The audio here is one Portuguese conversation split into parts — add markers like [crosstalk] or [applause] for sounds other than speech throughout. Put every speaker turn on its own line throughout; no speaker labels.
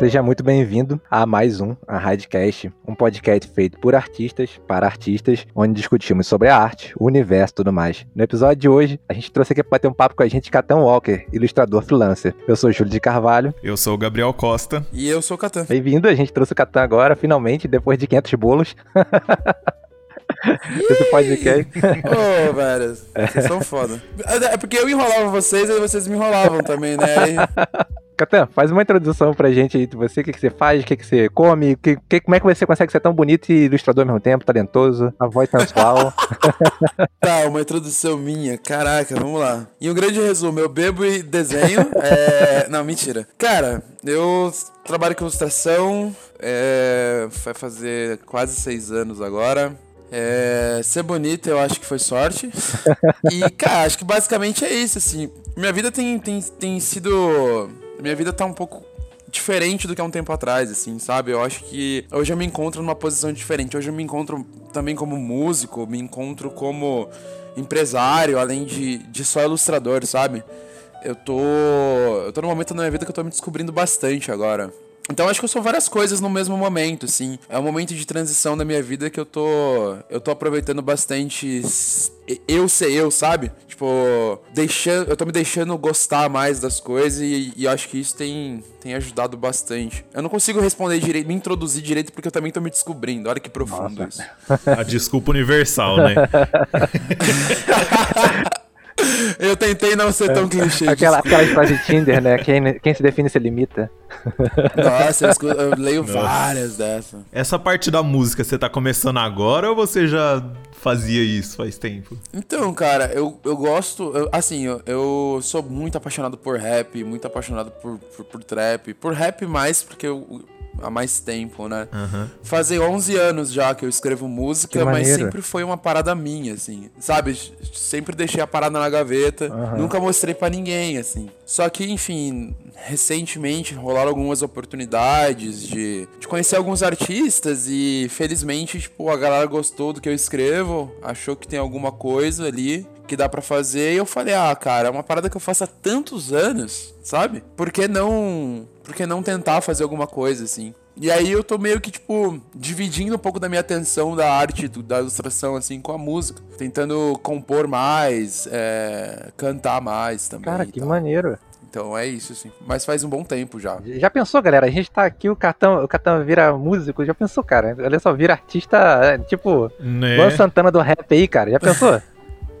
Seja muito bem-vindo a mais um, a Radcast, um podcast feito por artistas, para artistas, onde discutimos sobre a arte, o universo e tudo mais. No episódio de hoje, a gente trouxe aqui para bater um papo com a gente Catan Walker, ilustrador freelancer. Eu sou Júlio de Carvalho.
Eu sou o Gabriel Costa.
E eu sou o Catan.
Bem-vindo, a gente trouxe o Catan agora, finalmente, depois de 500 bolos. [laughs] Esse podcast.
Ô, oh, velho, vocês são foda. É porque eu enrolava vocês e vocês me enrolavam também, né?
Catan, faz uma introdução pra gente aí de você, o que, que você faz, o que, que você come, que, que, como é que você consegue ser tão bonito e ilustrador ao mesmo tempo, talentoso, a voz sensual. [laughs]
tá, uma introdução minha, caraca, vamos lá. Em um grande resumo, eu bebo e desenho. [laughs] é... Não, mentira. Cara, eu trabalho com ilustração, é... vai fazer quase seis anos agora. É, ser bonito eu acho que foi sorte. [laughs] e, cara, acho que basicamente é isso, assim. Minha vida tem, tem, tem sido minha vida tá um pouco diferente do que há um tempo atrás, assim, sabe? Eu acho que hoje eu me encontro numa posição diferente. Hoje eu me encontro também como músico, me encontro como empresário, além de, de só ilustrador, sabe? Eu tô. Eu tô num momento da minha vida que eu tô me descobrindo bastante agora. Então acho que eu sou várias coisas no mesmo momento, assim. É um momento de transição da minha vida que eu tô. Eu tô aproveitando bastante eu ser eu, sabe? Tipo, deixando. Eu tô me deixando gostar mais das coisas e, e acho que isso tem, tem ajudado bastante. Eu não consigo responder direito, me introduzir direito, porque eu também tô me descobrindo. Olha que profundo Nossa.
isso. [laughs] A desculpa universal, né? [laughs]
Eu tentei não ser tão clichê.
Aquela, aquela história de Tinder, né? Quem, quem se define se limita.
Nossa, eu, escuto, eu leio Nossa. várias dessas.
Essa parte da música, você tá começando agora ou você já fazia isso faz tempo?
Então, cara, eu, eu gosto. Eu, assim, eu, eu sou muito apaixonado por rap, muito apaixonado por, por, por trap. Por rap mais, porque eu há mais tempo, né? Uhum. Fazem 11 anos já que eu escrevo música, mas sempre foi uma parada minha, assim. Sabe? Sempre deixei a parada na gaveta, uhum. nunca mostrei para ninguém, assim. Só que, enfim, recentemente rolaram algumas oportunidades de, de conhecer alguns artistas e felizmente, tipo, a galera gostou do que eu escrevo, achou que tem alguma coisa ali que dá para fazer e eu falei: "Ah, cara, é uma parada que eu faço há tantos anos, sabe? Por que não por que não tentar fazer alguma coisa assim? E aí eu tô meio que, tipo, dividindo um pouco da minha atenção da arte, da ilustração, assim, com a música. Tentando compor mais, é, cantar mais também.
Cara, que maneiro.
Então é isso, assim. Mas faz um bom tempo já.
Já pensou, galera? A gente tá aqui, o Catão, o Catão vira músico. Já pensou, cara? Olha só, vira artista, é, tipo, né? Luan Santana do rap aí, cara. Já pensou? [laughs]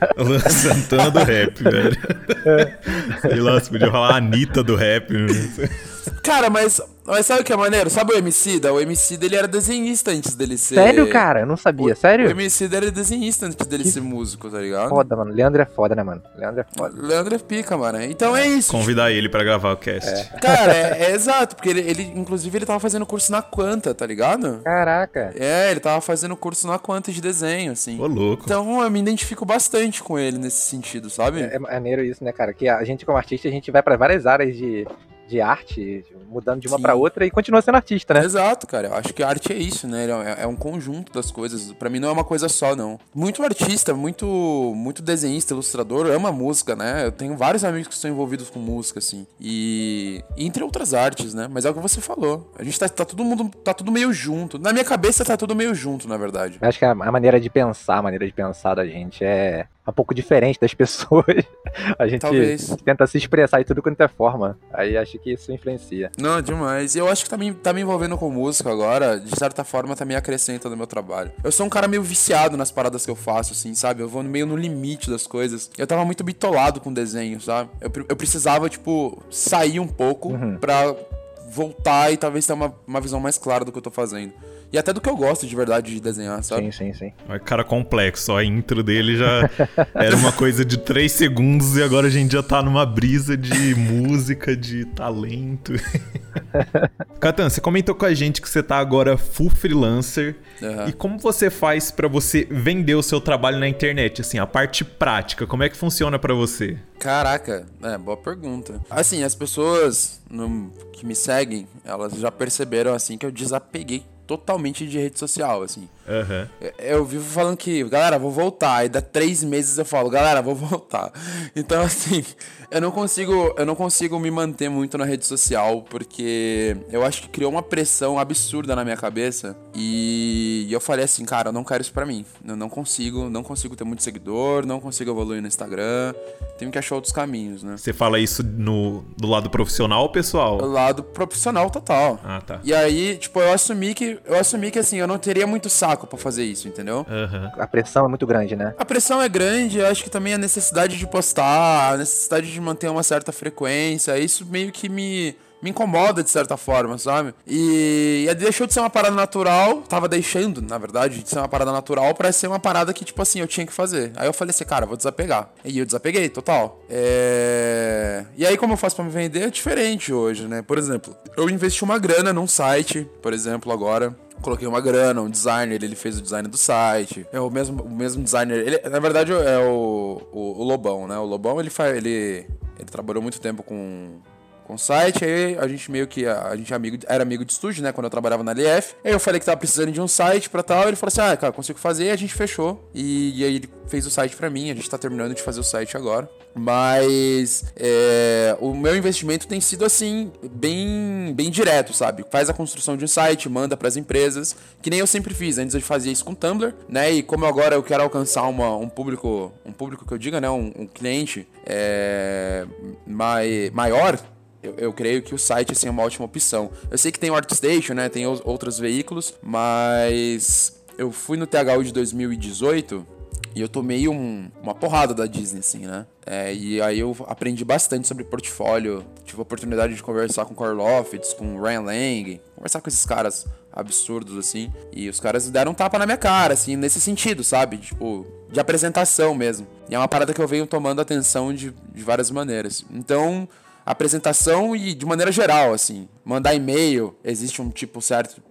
[laughs]
Luan Santana do rap, [laughs] velho. Sei lá, se podia falar a Anitta do rap. Né?
Cara, mas mas sabe o que é maneiro? Sabe o MC da? O MC dele era desenhista antes dele ser.
Sério, cara? Eu não sabia.
O,
Sério?
O MC dele era desenhista antes dele que ser músico, tá ligado?
Foda, mano. Leandro é foda, né, mano? Leandro é foda.
Leandro é pica, mano. Então é isso.
Convidar ele pra gravar o cast.
É. Cara, é, é, exato, porque ele, ele, inclusive, ele tava fazendo curso na Quanta, tá ligado?
Caraca.
É, ele tava fazendo curso na Quanta de desenho, assim.
Ô, louco.
Então eu me identifico bastante com ele nesse sentido, sabe?
É, é maneiro isso, né, cara? Que a gente, como artista, a gente vai pra várias áreas de de arte, mudando de uma para outra e continua sendo artista, né?
Exato, cara. Eu acho que a arte é isso, né? É, é um conjunto das coisas. Para mim não é uma coisa só, não. Muito artista, muito muito desenhista, ilustrador, ama música, né? Eu tenho vários amigos que estão envolvidos com música, assim. E, e entre outras artes, né? Mas é o que você falou. A gente tá, tá todo mundo, tá tudo meio junto. Na minha cabeça tá tudo meio junto, na verdade.
Eu acho que a, a maneira de pensar, a maneira de pensar da gente é um pouco diferente das [laughs] pessoas. A gente Talvez. tenta se expressar de tudo quanto é forma. Aí acho que isso influencia.
Não, demais. Eu acho que tá me, tá me envolvendo com música agora, de certa forma, também acrescenta no meu trabalho. Eu sou um cara meio viciado nas paradas que eu faço, assim, sabe? Eu vou meio no limite das coisas. Eu tava muito bitolado com desenho, sabe? Eu, eu precisava, tipo, sair um pouco uhum. pra voltar e talvez ter uma, uma visão mais clara do que eu tô fazendo. E até do que eu gosto de verdade de desenhar, sabe?
Sim, sim, sim.
É cara complexo, a intro dele já [laughs] era uma coisa de 3 segundos e agora a gente já tá numa brisa de música, de talento. [laughs] Catan, você comentou com a gente que você tá agora full freelancer. Uhum. E como você faz para você vender o seu trabalho na internet? Assim, a parte prática, como é que funciona para você?
Caraca, é, boa pergunta. Assim, as pessoas no, que me seguem, elas já perceberam assim que eu desapeguei totalmente de rede social, assim.
Uhum.
Eu vivo falando que, galera, vou voltar. Aí dá três meses eu falo, galera, vou voltar. [laughs] Então, assim, eu não consigo, eu não consigo me manter muito na rede social, porque eu acho que criou uma pressão absurda na minha cabeça. E eu falei assim, cara, eu não quero isso pra mim. Eu não consigo, não consigo ter muito seguidor, não consigo evoluir no Instagram. Tenho que achar outros caminhos, né?
Você fala isso no, do lado profissional ou pessoal?
Do lado profissional total.
Ah, tá.
E aí, tipo, eu assumi que. Eu assumi que assim, eu não teria muito saco para fazer isso, entendeu?
Uhum.
A pressão é muito grande, né?
A pressão é grande, eu acho que também a necessidade de postar, a necessidade de manter uma certa frequência, isso meio que me me incomoda de certa forma, sabe? E, e deixou de ser uma parada natural, tava deixando, na verdade, de ser uma parada natural para ser uma parada que, tipo assim, eu tinha que fazer. Aí eu falei assim, cara, vou desapegar. E eu desapeguei, total. É... E aí, como eu faço para me vender, é diferente hoje, né? Por exemplo, eu investi uma grana num site, por exemplo, agora coloquei uma grana, um designer, ele fez o design do site. É o mesmo, o mesmo designer. Ele, na verdade, é o, o, o Lobão, né? O Lobão, ele, faz, ele, ele trabalhou muito tempo com com o site, aí a gente meio que, a, gente é amigo, era amigo de estúdio, né, quando eu trabalhava na LF. Aí eu falei que tava precisando de um site pra tal, ele falou assim, ah, cara, consigo fazer, e a gente fechou. E, e aí ele fez o site pra mim, a gente tá terminando de fazer o site agora. Mas é, o meu investimento tem sido assim, bem, bem direto, sabe? Faz a construção de um site, manda para as empresas, que nem eu sempre fiz. Antes eu fazia isso com Tumblr, né? E como agora eu quero alcançar uma, um público, um público que eu diga, né? Um, um cliente é, mai, maior, eu, eu, creio que o site assim, é uma ótima opção. Eu sei que tem o ArtStation, né? Tem outros veículos, mas eu fui no THU de 2018 e eu tomei um, uma porrada da Disney, assim, né? É, e aí eu aprendi bastante sobre portfólio. Tive a oportunidade de conversar com o Carl Lofts, com o Ryan Lang, conversar com esses caras absurdos, assim. E os caras deram um tapa na minha cara, assim, nesse sentido, sabe? Tipo, de apresentação mesmo. E é uma parada que eu venho tomando atenção de, de várias maneiras. Então, apresentação e de maneira geral, assim. Mandar e-mail, existe um tipo certo,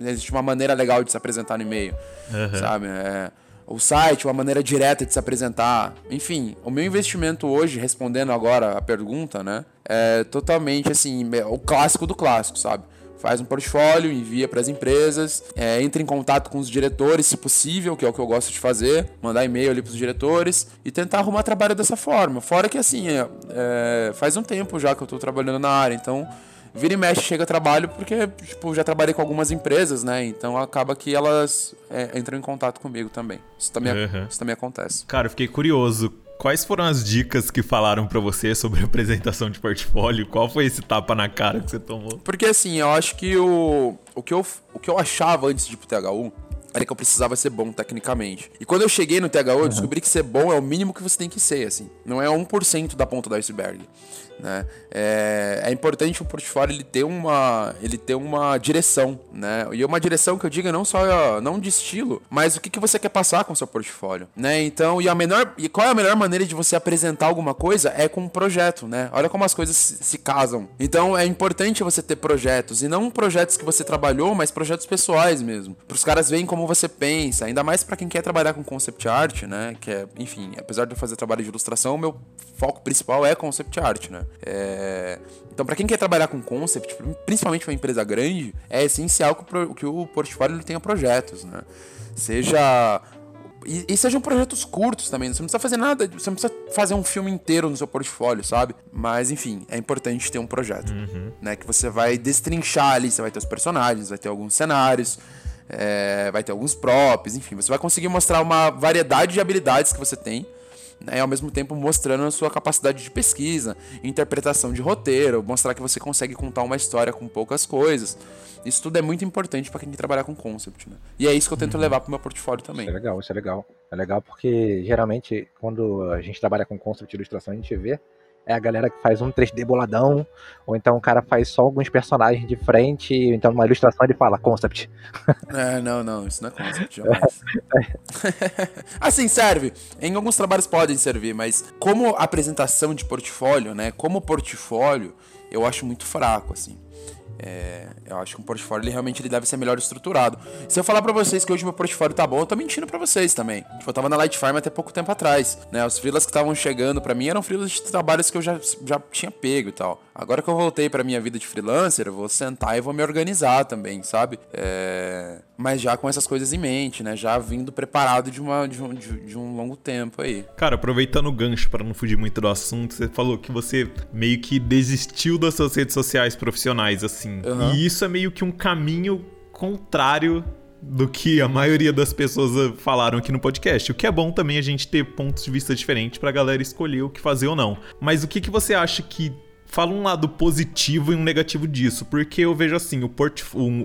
existe uma maneira legal de se apresentar no e-mail, uhum. sabe? É, o site, uma maneira direta de se apresentar. Enfim, o meu investimento hoje, respondendo agora a pergunta, né? É totalmente assim, o clássico do clássico, sabe? Faz um portfólio, envia para as empresas, é, entra em contato com os diretores, se possível, que é o que eu gosto de fazer, mandar e-mail ali para os diretores e tentar arrumar trabalho dessa forma. Fora que assim, é, é, faz um tempo já que eu estou trabalhando na área, então vira e mexe chega trabalho porque tipo já trabalhei com algumas empresas né então acaba que elas é, entram em contato comigo também isso também uhum. isso também acontece
cara eu fiquei curioso Quais foram as dicas que falaram para você sobre apresentação de portfólio? Qual foi esse tapa na cara que você tomou?
Porque assim, eu acho que o, o, que, eu, o que eu achava antes de ir pro THU era que eu precisava ser bom tecnicamente. E quando eu cheguei no THU, eu descobri que ser bom é o mínimo que você tem que ser, assim. Não é 1% da ponta do iceberg. Né? É, é, importante o portfólio ele ter uma ele ter uma direção, né? E uma direção que eu diga não só não de estilo, mas o que, que você quer passar com o seu portfólio, né? Então, e a menor e qual é a melhor maneira de você apresentar alguma coisa é com um projeto, né? Olha como as coisas se, se casam. Então, é importante você ter projetos e não projetos que você trabalhou, mas projetos pessoais mesmo, para os caras verem como você pensa, ainda mais para quem quer trabalhar com concept art, né? Que é, enfim, apesar de eu fazer trabalho de ilustração, meu foco principal é concept art, né? É... Então, para quem quer trabalhar com concept, principalmente uma empresa grande, é essencial que o, que o portfólio tenha projetos, né? Seja e, e, sejam projetos curtos também. Você não precisa fazer nada, você não precisa fazer um filme inteiro no seu portfólio, sabe? Mas enfim, é importante ter um projeto, uhum. né? Que você vai destrinchar ali, você vai ter os personagens, vai ter alguns cenários, é, vai ter alguns props, enfim, você vai conseguir mostrar uma variedade de habilidades que você tem né, ao mesmo tempo mostrando a sua capacidade de pesquisa, interpretação de roteiro, mostrar que você consegue contar uma história com poucas coisas. Isso tudo é muito importante para quem trabalhar com concept, né? E é isso que eu tento uhum. levar para o meu portfólio também.
Isso é legal, isso é legal. É legal porque geralmente quando a gente trabalha com concept e ilustração, a gente vê é a galera que faz um 3D boladão, ou então o cara faz só alguns personagens de frente, então numa ilustração ele fala concept. [laughs]
É, não, não, isso não é concept, jamais. [laughs] assim, serve. Em alguns trabalhos podem servir, mas como apresentação de portfólio, né, como portfólio, eu acho muito fraco, assim. É, eu acho que um portfólio ele realmente ele deve ser melhor estruturado. Se eu falar para vocês que hoje meu portfólio tá bom, eu tô mentindo para vocês também. Tipo, eu tava na Light Farm até pouco tempo atrás, né? Os freelas que estavam chegando para mim eram freelas de trabalhos que eu já, já tinha pego e tal. Agora que eu voltei para minha vida de freelancer, eu vou sentar e vou me organizar também, sabe? É... mas já com essas coisas em mente, né? Já vindo preparado de, uma, de, um, de, de um longo tempo aí.
Cara, aproveitando o gancho para não fugir muito do assunto, você falou que você meio que desistiu das suas redes sociais profissionais, assim. Uhum. E isso é meio que um caminho contrário do que a maioria das pessoas falaram aqui no podcast. O que é bom também a gente ter pontos de vista diferentes pra galera escolher o que fazer ou não. Mas o que, que você acha que fala um lado positivo e um negativo disso, porque eu vejo assim, o,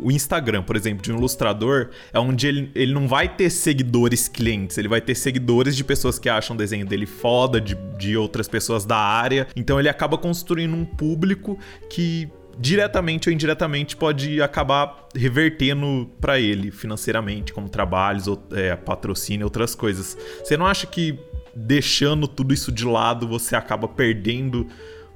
o Instagram, por exemplo, de um ilustrador, é onde ele, ele não vai ter seguidores clientes, ele vai ter seguidores de pessoas que acham o desenho dele foda, de, de outras pessoas da área, então ele acaba construindo um público que diretamente ou indiretamente pode acabar revertendo para ele financeiramente, como trabalhos, ou, é, patrocínio, outras coisas. Você não acha que deixando tudo isso de lado você acaba perdendo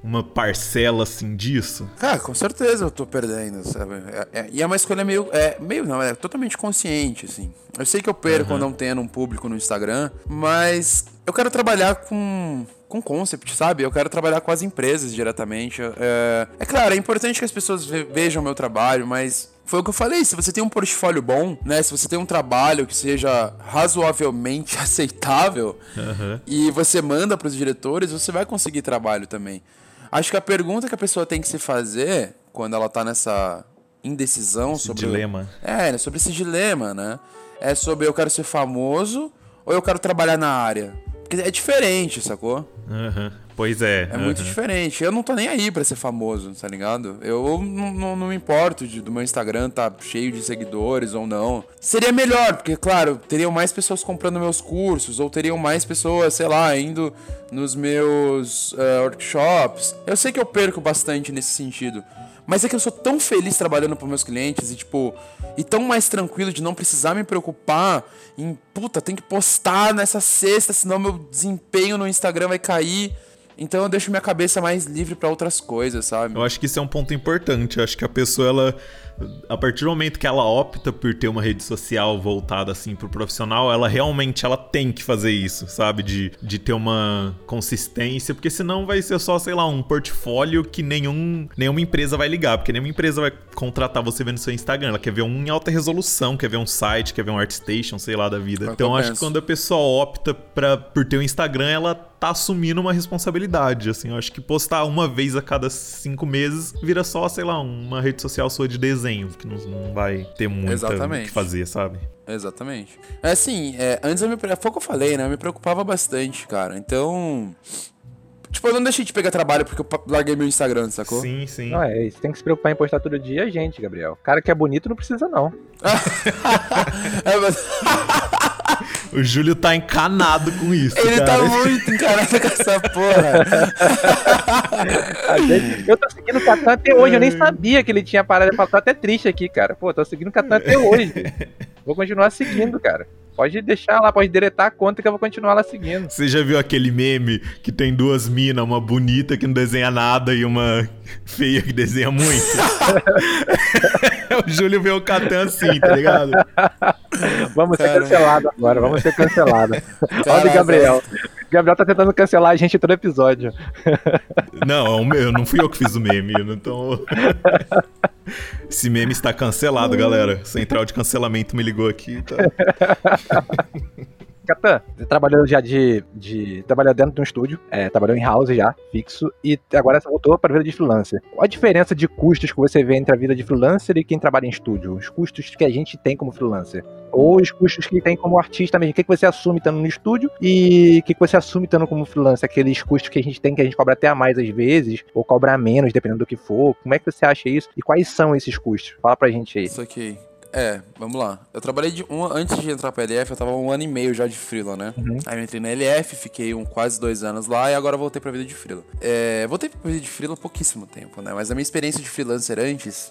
uma parcela assim disso?
Cara, com certeza eu tô perdendo, sabe? É, é, e é uma escolha meio. É, meio não, é totalmente consciente, assim. Eu sei que eu perco uhum. não tendo um público no Instagram, mas eu quero trabalhar com com concept, sabe? Eu quero trabalhar com as empresas diretamente. É, é claro, é importante que as pessoas vejam o meu trabalho, mas foi o que eu falei, se você tem um portfólio bom, né? Se você tem um trabalho que seja razoavelmente [laughs] aceitável uhum. e você manda para os diretores, você vai conseguir trabalho também. Acho que a pergunta que a pessoa tem que se fazer quando ela tá nessa indecisão
esse
sobre.
Dilema.
É, né, sobre esse dilema, né? É sobre eu quero ser famoso ou eu quero trabalhar na área. Porque é diferente, sacou?
Uhum. Pois é.
É uhum. muito diferente. Eu não tô nem aí pra ser famoso, tá ligado? Eu não, não, não me importo de, do meu Instagram tá cheio de seguidores ou não. Seria melhor, porque, claro, teriam mais pessoas comprando meus cursos, ou teriam mais pessoas, sei lá, indo nos meus uh, workshops. Eu sei que eu perco bastante nesse sentido. Mas é que eu sou tão feliz trabalhando para meus clientes e, tipo, e tão mais tranquilo de não precisar me preocupar em, puta, tem que postar nessa sexta, senão meu desempenho no Instagram vai cair. Então eu deixo minha cabeça mais livre para outras coisas, sabe?
Eu acho que isso é um ponto importante. Eu acho que a pessoa, ela a partir do momento que ela opta por ter uma rede social voltada assim pro profissional, ela realmente ela tem que fazer isso, sabe? De, de ter uma consistência, porque senão vai ser só, sei lá, um portfólio que nenhum, nenhuma empresa vai ligar, porque nenhuma empresa vai contratar você vendo seu Instagram. Ela quer ver um em alta resolução, quer ver um site, quer ver um ArtStation, sei lá, da vida. É então acho que quando a pessoa opta pra, por ter um Instagram, ela tá assumindo uma responsabilidade, assim. Eu acho que postar uma vez a cada cinco meses vira só, sei lá, uma rede social sua de desenho que não, não vai ter muito o que fazer, sabe?
Exatamente. É assim, é, antes eu me. Foi o que eu falei, né? Eu me preocupava bastante, cara. Então. Tipo, eu não deixei de pegar trabalho porque eu larguei meu Instagram, sacou?
Sim, sim.
Não, é, você tem que se preocupar em postar todo dia, gente, Gabriel. Cara que é bonito não precisa, não. [laughs]
é, mas... [laughs] O Júlio tá encanado com isso.
Ele tá cara. tá muito encanado com essa porra.
eu tô seguindo o Catan até hoje, eu nem sabia que ele tinha parado. Eu tô até triste aqui, cara. Pô, tô seguindo o Catan até hoje. Vou continuar seguindo, cara. Pode deixar lá, pode deletar a conta que eu vou continuar lá seguindo.
Você já viu aquele meme que tem duas minas, uma bonita que não desenha nada e uma [laughs] feia que desenha muito? [laughs] o Júlio vê o Catan assim, tá ligado?
Vamos ser cancelados agora, vamos ser cancelados. [laughs] Olha o Gabriel. Gabriel tá tentando cancelar a gente todo episódio.
Não, eu não fui eu que fiz o meme, tô... Esse meme está cancelado, galera. Central de cancelamento me ligou aqui. Tá? [laughs]
Catan, você trabalhou já de, de. Trabalhou dentro de um estúdio, é, trabalhou em house já, fixo, e agora você voltou para a vida de freelancer. Qual a diferença de custos que você vê entre a vida de freelancer e quem trabalha em estúdio? Os custos que a gente tem como freelancer? Ou os custos que tem como artista mesmo? O que, que você assume estando no estúdio e o que, que você assume estando como freelancer? Aqueles custos que a gente tem, que a gente cobra até a mais às vezes, ou cobra menos, dependendo do que for. Como é que você acha isso? E quais são esses custos? Fala pra gente aí.
Isso aqui. É, vamos lá. Eu trabalhei de um, antes de entrar pra LF, eu tava um ano e meio já de freela, né? Uhum. Aí eu entrei na LF, fiquei um, quase dois anos lá e agora voltei pra vida de freela. É, voltei pra vida de freela há pouquíssimo tempo, né? Mas a minha experiência de freelancer antes,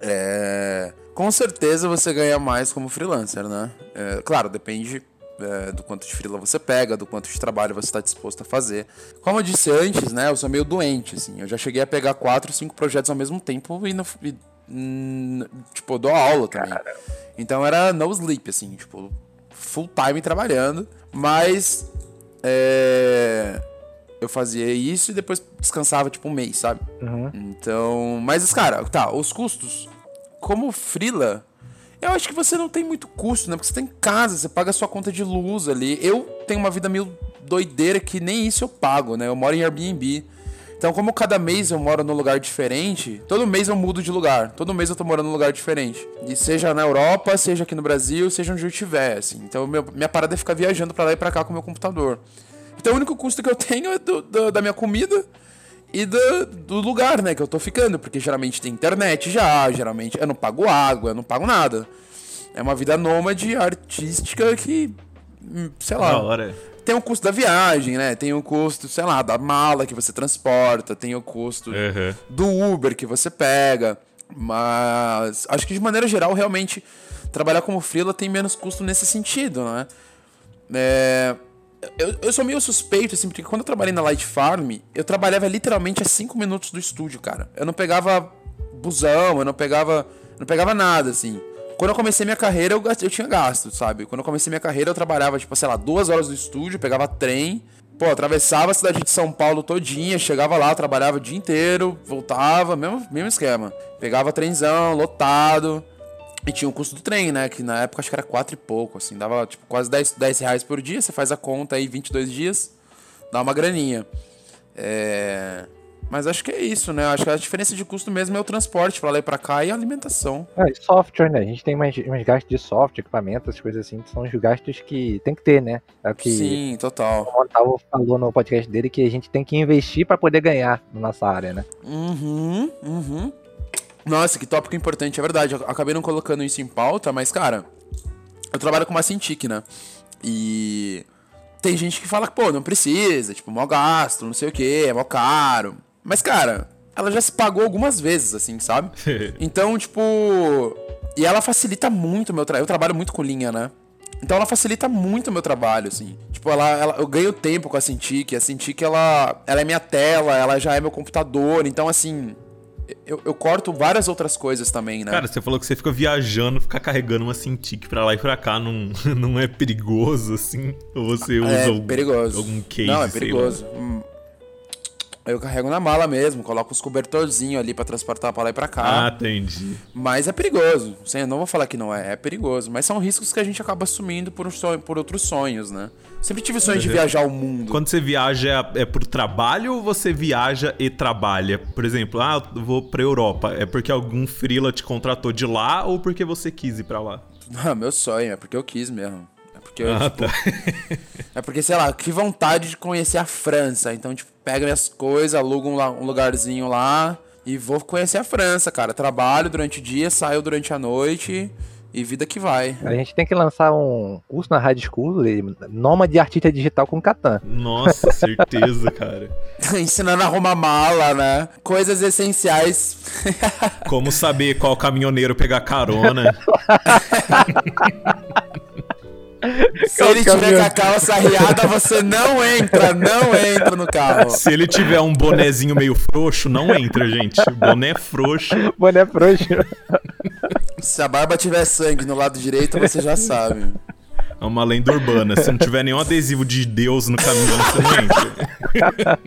é, com certeza você ganha mais como freelancer, né? É, claro, depende é, do quanto de freela você pega, do quanto de trabalho você está disposto a fazer. Como eu disse antes, né? Eu sou meio doente, assim. Eu já cheguei a pegar quatro, cinco projetos ao mesmo tempo e, no, e Hum, tipo, eu dou aula também. Cara. Então era no sleep, assim, tipo, full time trabalhando. Mas é, eu fazia isso e depois descansava tipo um mês, sabe? Uhum. Então. Mas, cara, tá, os custos. Como Frila, Eu acho que você não tem muito custo, né? Porque você tem casa, você paga a sua conta de luz ali. Eu tenho uma vida meio doideira que nem isso eu pago, né? Eu moro em Airbnb. Então, como cada mês eu moro num lugar diferente, todo mês eu mudo de lugar. Todo mês eu tô morando num lugar diferente. E seja na Europa, seja aqui no Brasil, seja onde eu estiver, assim. Então, meu, minha parada é ficar viajando para lá e pra cá com o meu computador. Então, o único custo que eu tenho é do, do, da minha comida e do, do, lugar, né, que eu tô ficando. Porque geralmente tem internet já, geralmente eu não pago água, eu não pago nada. É uma vida nômade artística que, sei lá. Tem o custo da viagem, né? Tem o custo, sei lá, da mala que você transporta, tem o custo
Uhum.
do Uber que você pega. Mas acho que de maneira geral, realmente, trabalhar como freela tem menos custo nesse sentido, né? É, eu, eu sou meio suspeito, assim, porque quando eu trabalhei na Light Farm, eu trabalhava literalmente a 5 minutos do estúdio, cara. Eu não pegava busão, eu não pegava. Não pegava nada, assim. Quando eu comecei minha carreira, eu, eu tinha gasto, sabe? Quando eu comecei minha carreira, eu trabalhava, tipo, sei lá, duas horas no estúdio, pegava trem, pô, atravessava a cidade de São Paulo todinha, chegava lá, trabalhava o dia inteiro, voltava, mesmo, mesmo esquema. Pegava trenzão, lotado. E tinha o custo do trem, né? Que na época acho que era 4 e pouco, assim. Dava, tipo, quase 10, 10 reais por dia. Você faz a conta aí, 22 dias, dá uma graninha. É... Mas acho que é isso, né? Acho que a diferença de custo mesmo é o transporte pra lá e pra cá e a alimentação.
É, e software, né? A gente tem mais, uns gastos de software, equipamento, essas coisas assim, que são os gastos que tem que ter, né? É o que
Sim, total.
o Otávio falou no podcast dele que a gente tem que investir pra poder ganhar na nossa área, né?
Uhum, uhum. Nossa, que tópico importante, é verdade. Eu acabei não colocando isso em pauta, mas, cara, eu trabalho com uma Cintiq, né? E tem gente que fala que, pô, não precisa, tipo, mó gasto, não sei o que, é mó caro. Mas, cara, ela já se pagou algumas vezes, assim, sabe? [laughs] Então, tipo. E ela facilita muito o meu trabalho. Eu trabalho muito com linha, né? Então ela facilita muito o meu trabalho, assim. Tipo, ela, ela- eu ganho tempo com a Cintiq. A Cintiq, ela, ela é minha tela, ela já é meu computador. Então, assim, eu, eu corto várias outras coisas também, né?
Cara, você falou que você fica viajando, ficar carregando uma Cintiq pra lá e pra cá, não, [laughs] não é perigoso, assim? Ou você usa
é
algum,
perigoso.
algum case,
Não, é perigoso. Hum. Eu carrego na mala mesmo, coloco os cobertorzinhos ali pra transportar pra lá e pra cá.
Ah, entendi.
Mas é perigoso. Sim, eu não vou falar que não é, é perigoso. Mas são riscos que a gente acaba assumindo por, um sonho, por outros sonhos, né? Sempre tive sonhos de
Uhum.
viajar o mundo.
Quando você viaja, é, é por trabalho ou você viaja e trabalha? Por exemplo, ah, eu vou pra Europa. É porque algum freela te contratou de lá ou porque você quis ir pra lá? [laughs]
Ah, meu sonho, é porque eu quis mesmo. É porque eu,
Ah,
tipo,
tá. [laughs]
É porque, sei lá, que vontade de conhecer a França. Então, tipo, pega minhas coisas, alugo um, um lugarzinho lá e vou conhecer a França, cara. Trabalho durante o dia, saio durante a noite e vida que vai.
A gente tem que lançar um curso na Rádio School, de Nômade Artista Digital com Catan.
Nossa, [laughs] certeza, cara. [laughs]
Ensinando a arrumar mala, né? Coisas essenciais.
Como saber qual caminhoneiro pegar carona? [laughs]
Se ele tiver com a calça arriada, você não entra, não entra no carro.
Se ele tiver um bonezinho meio frouxo, não entra, gente. Boné frouxo. [laughs]
Boné frouxo.
Se a barba tiver sangue no lado direito, você já sabe.
É uma lenda urbana. Se não tiver nenhum adesivo de Deus no caminhão, você não entra.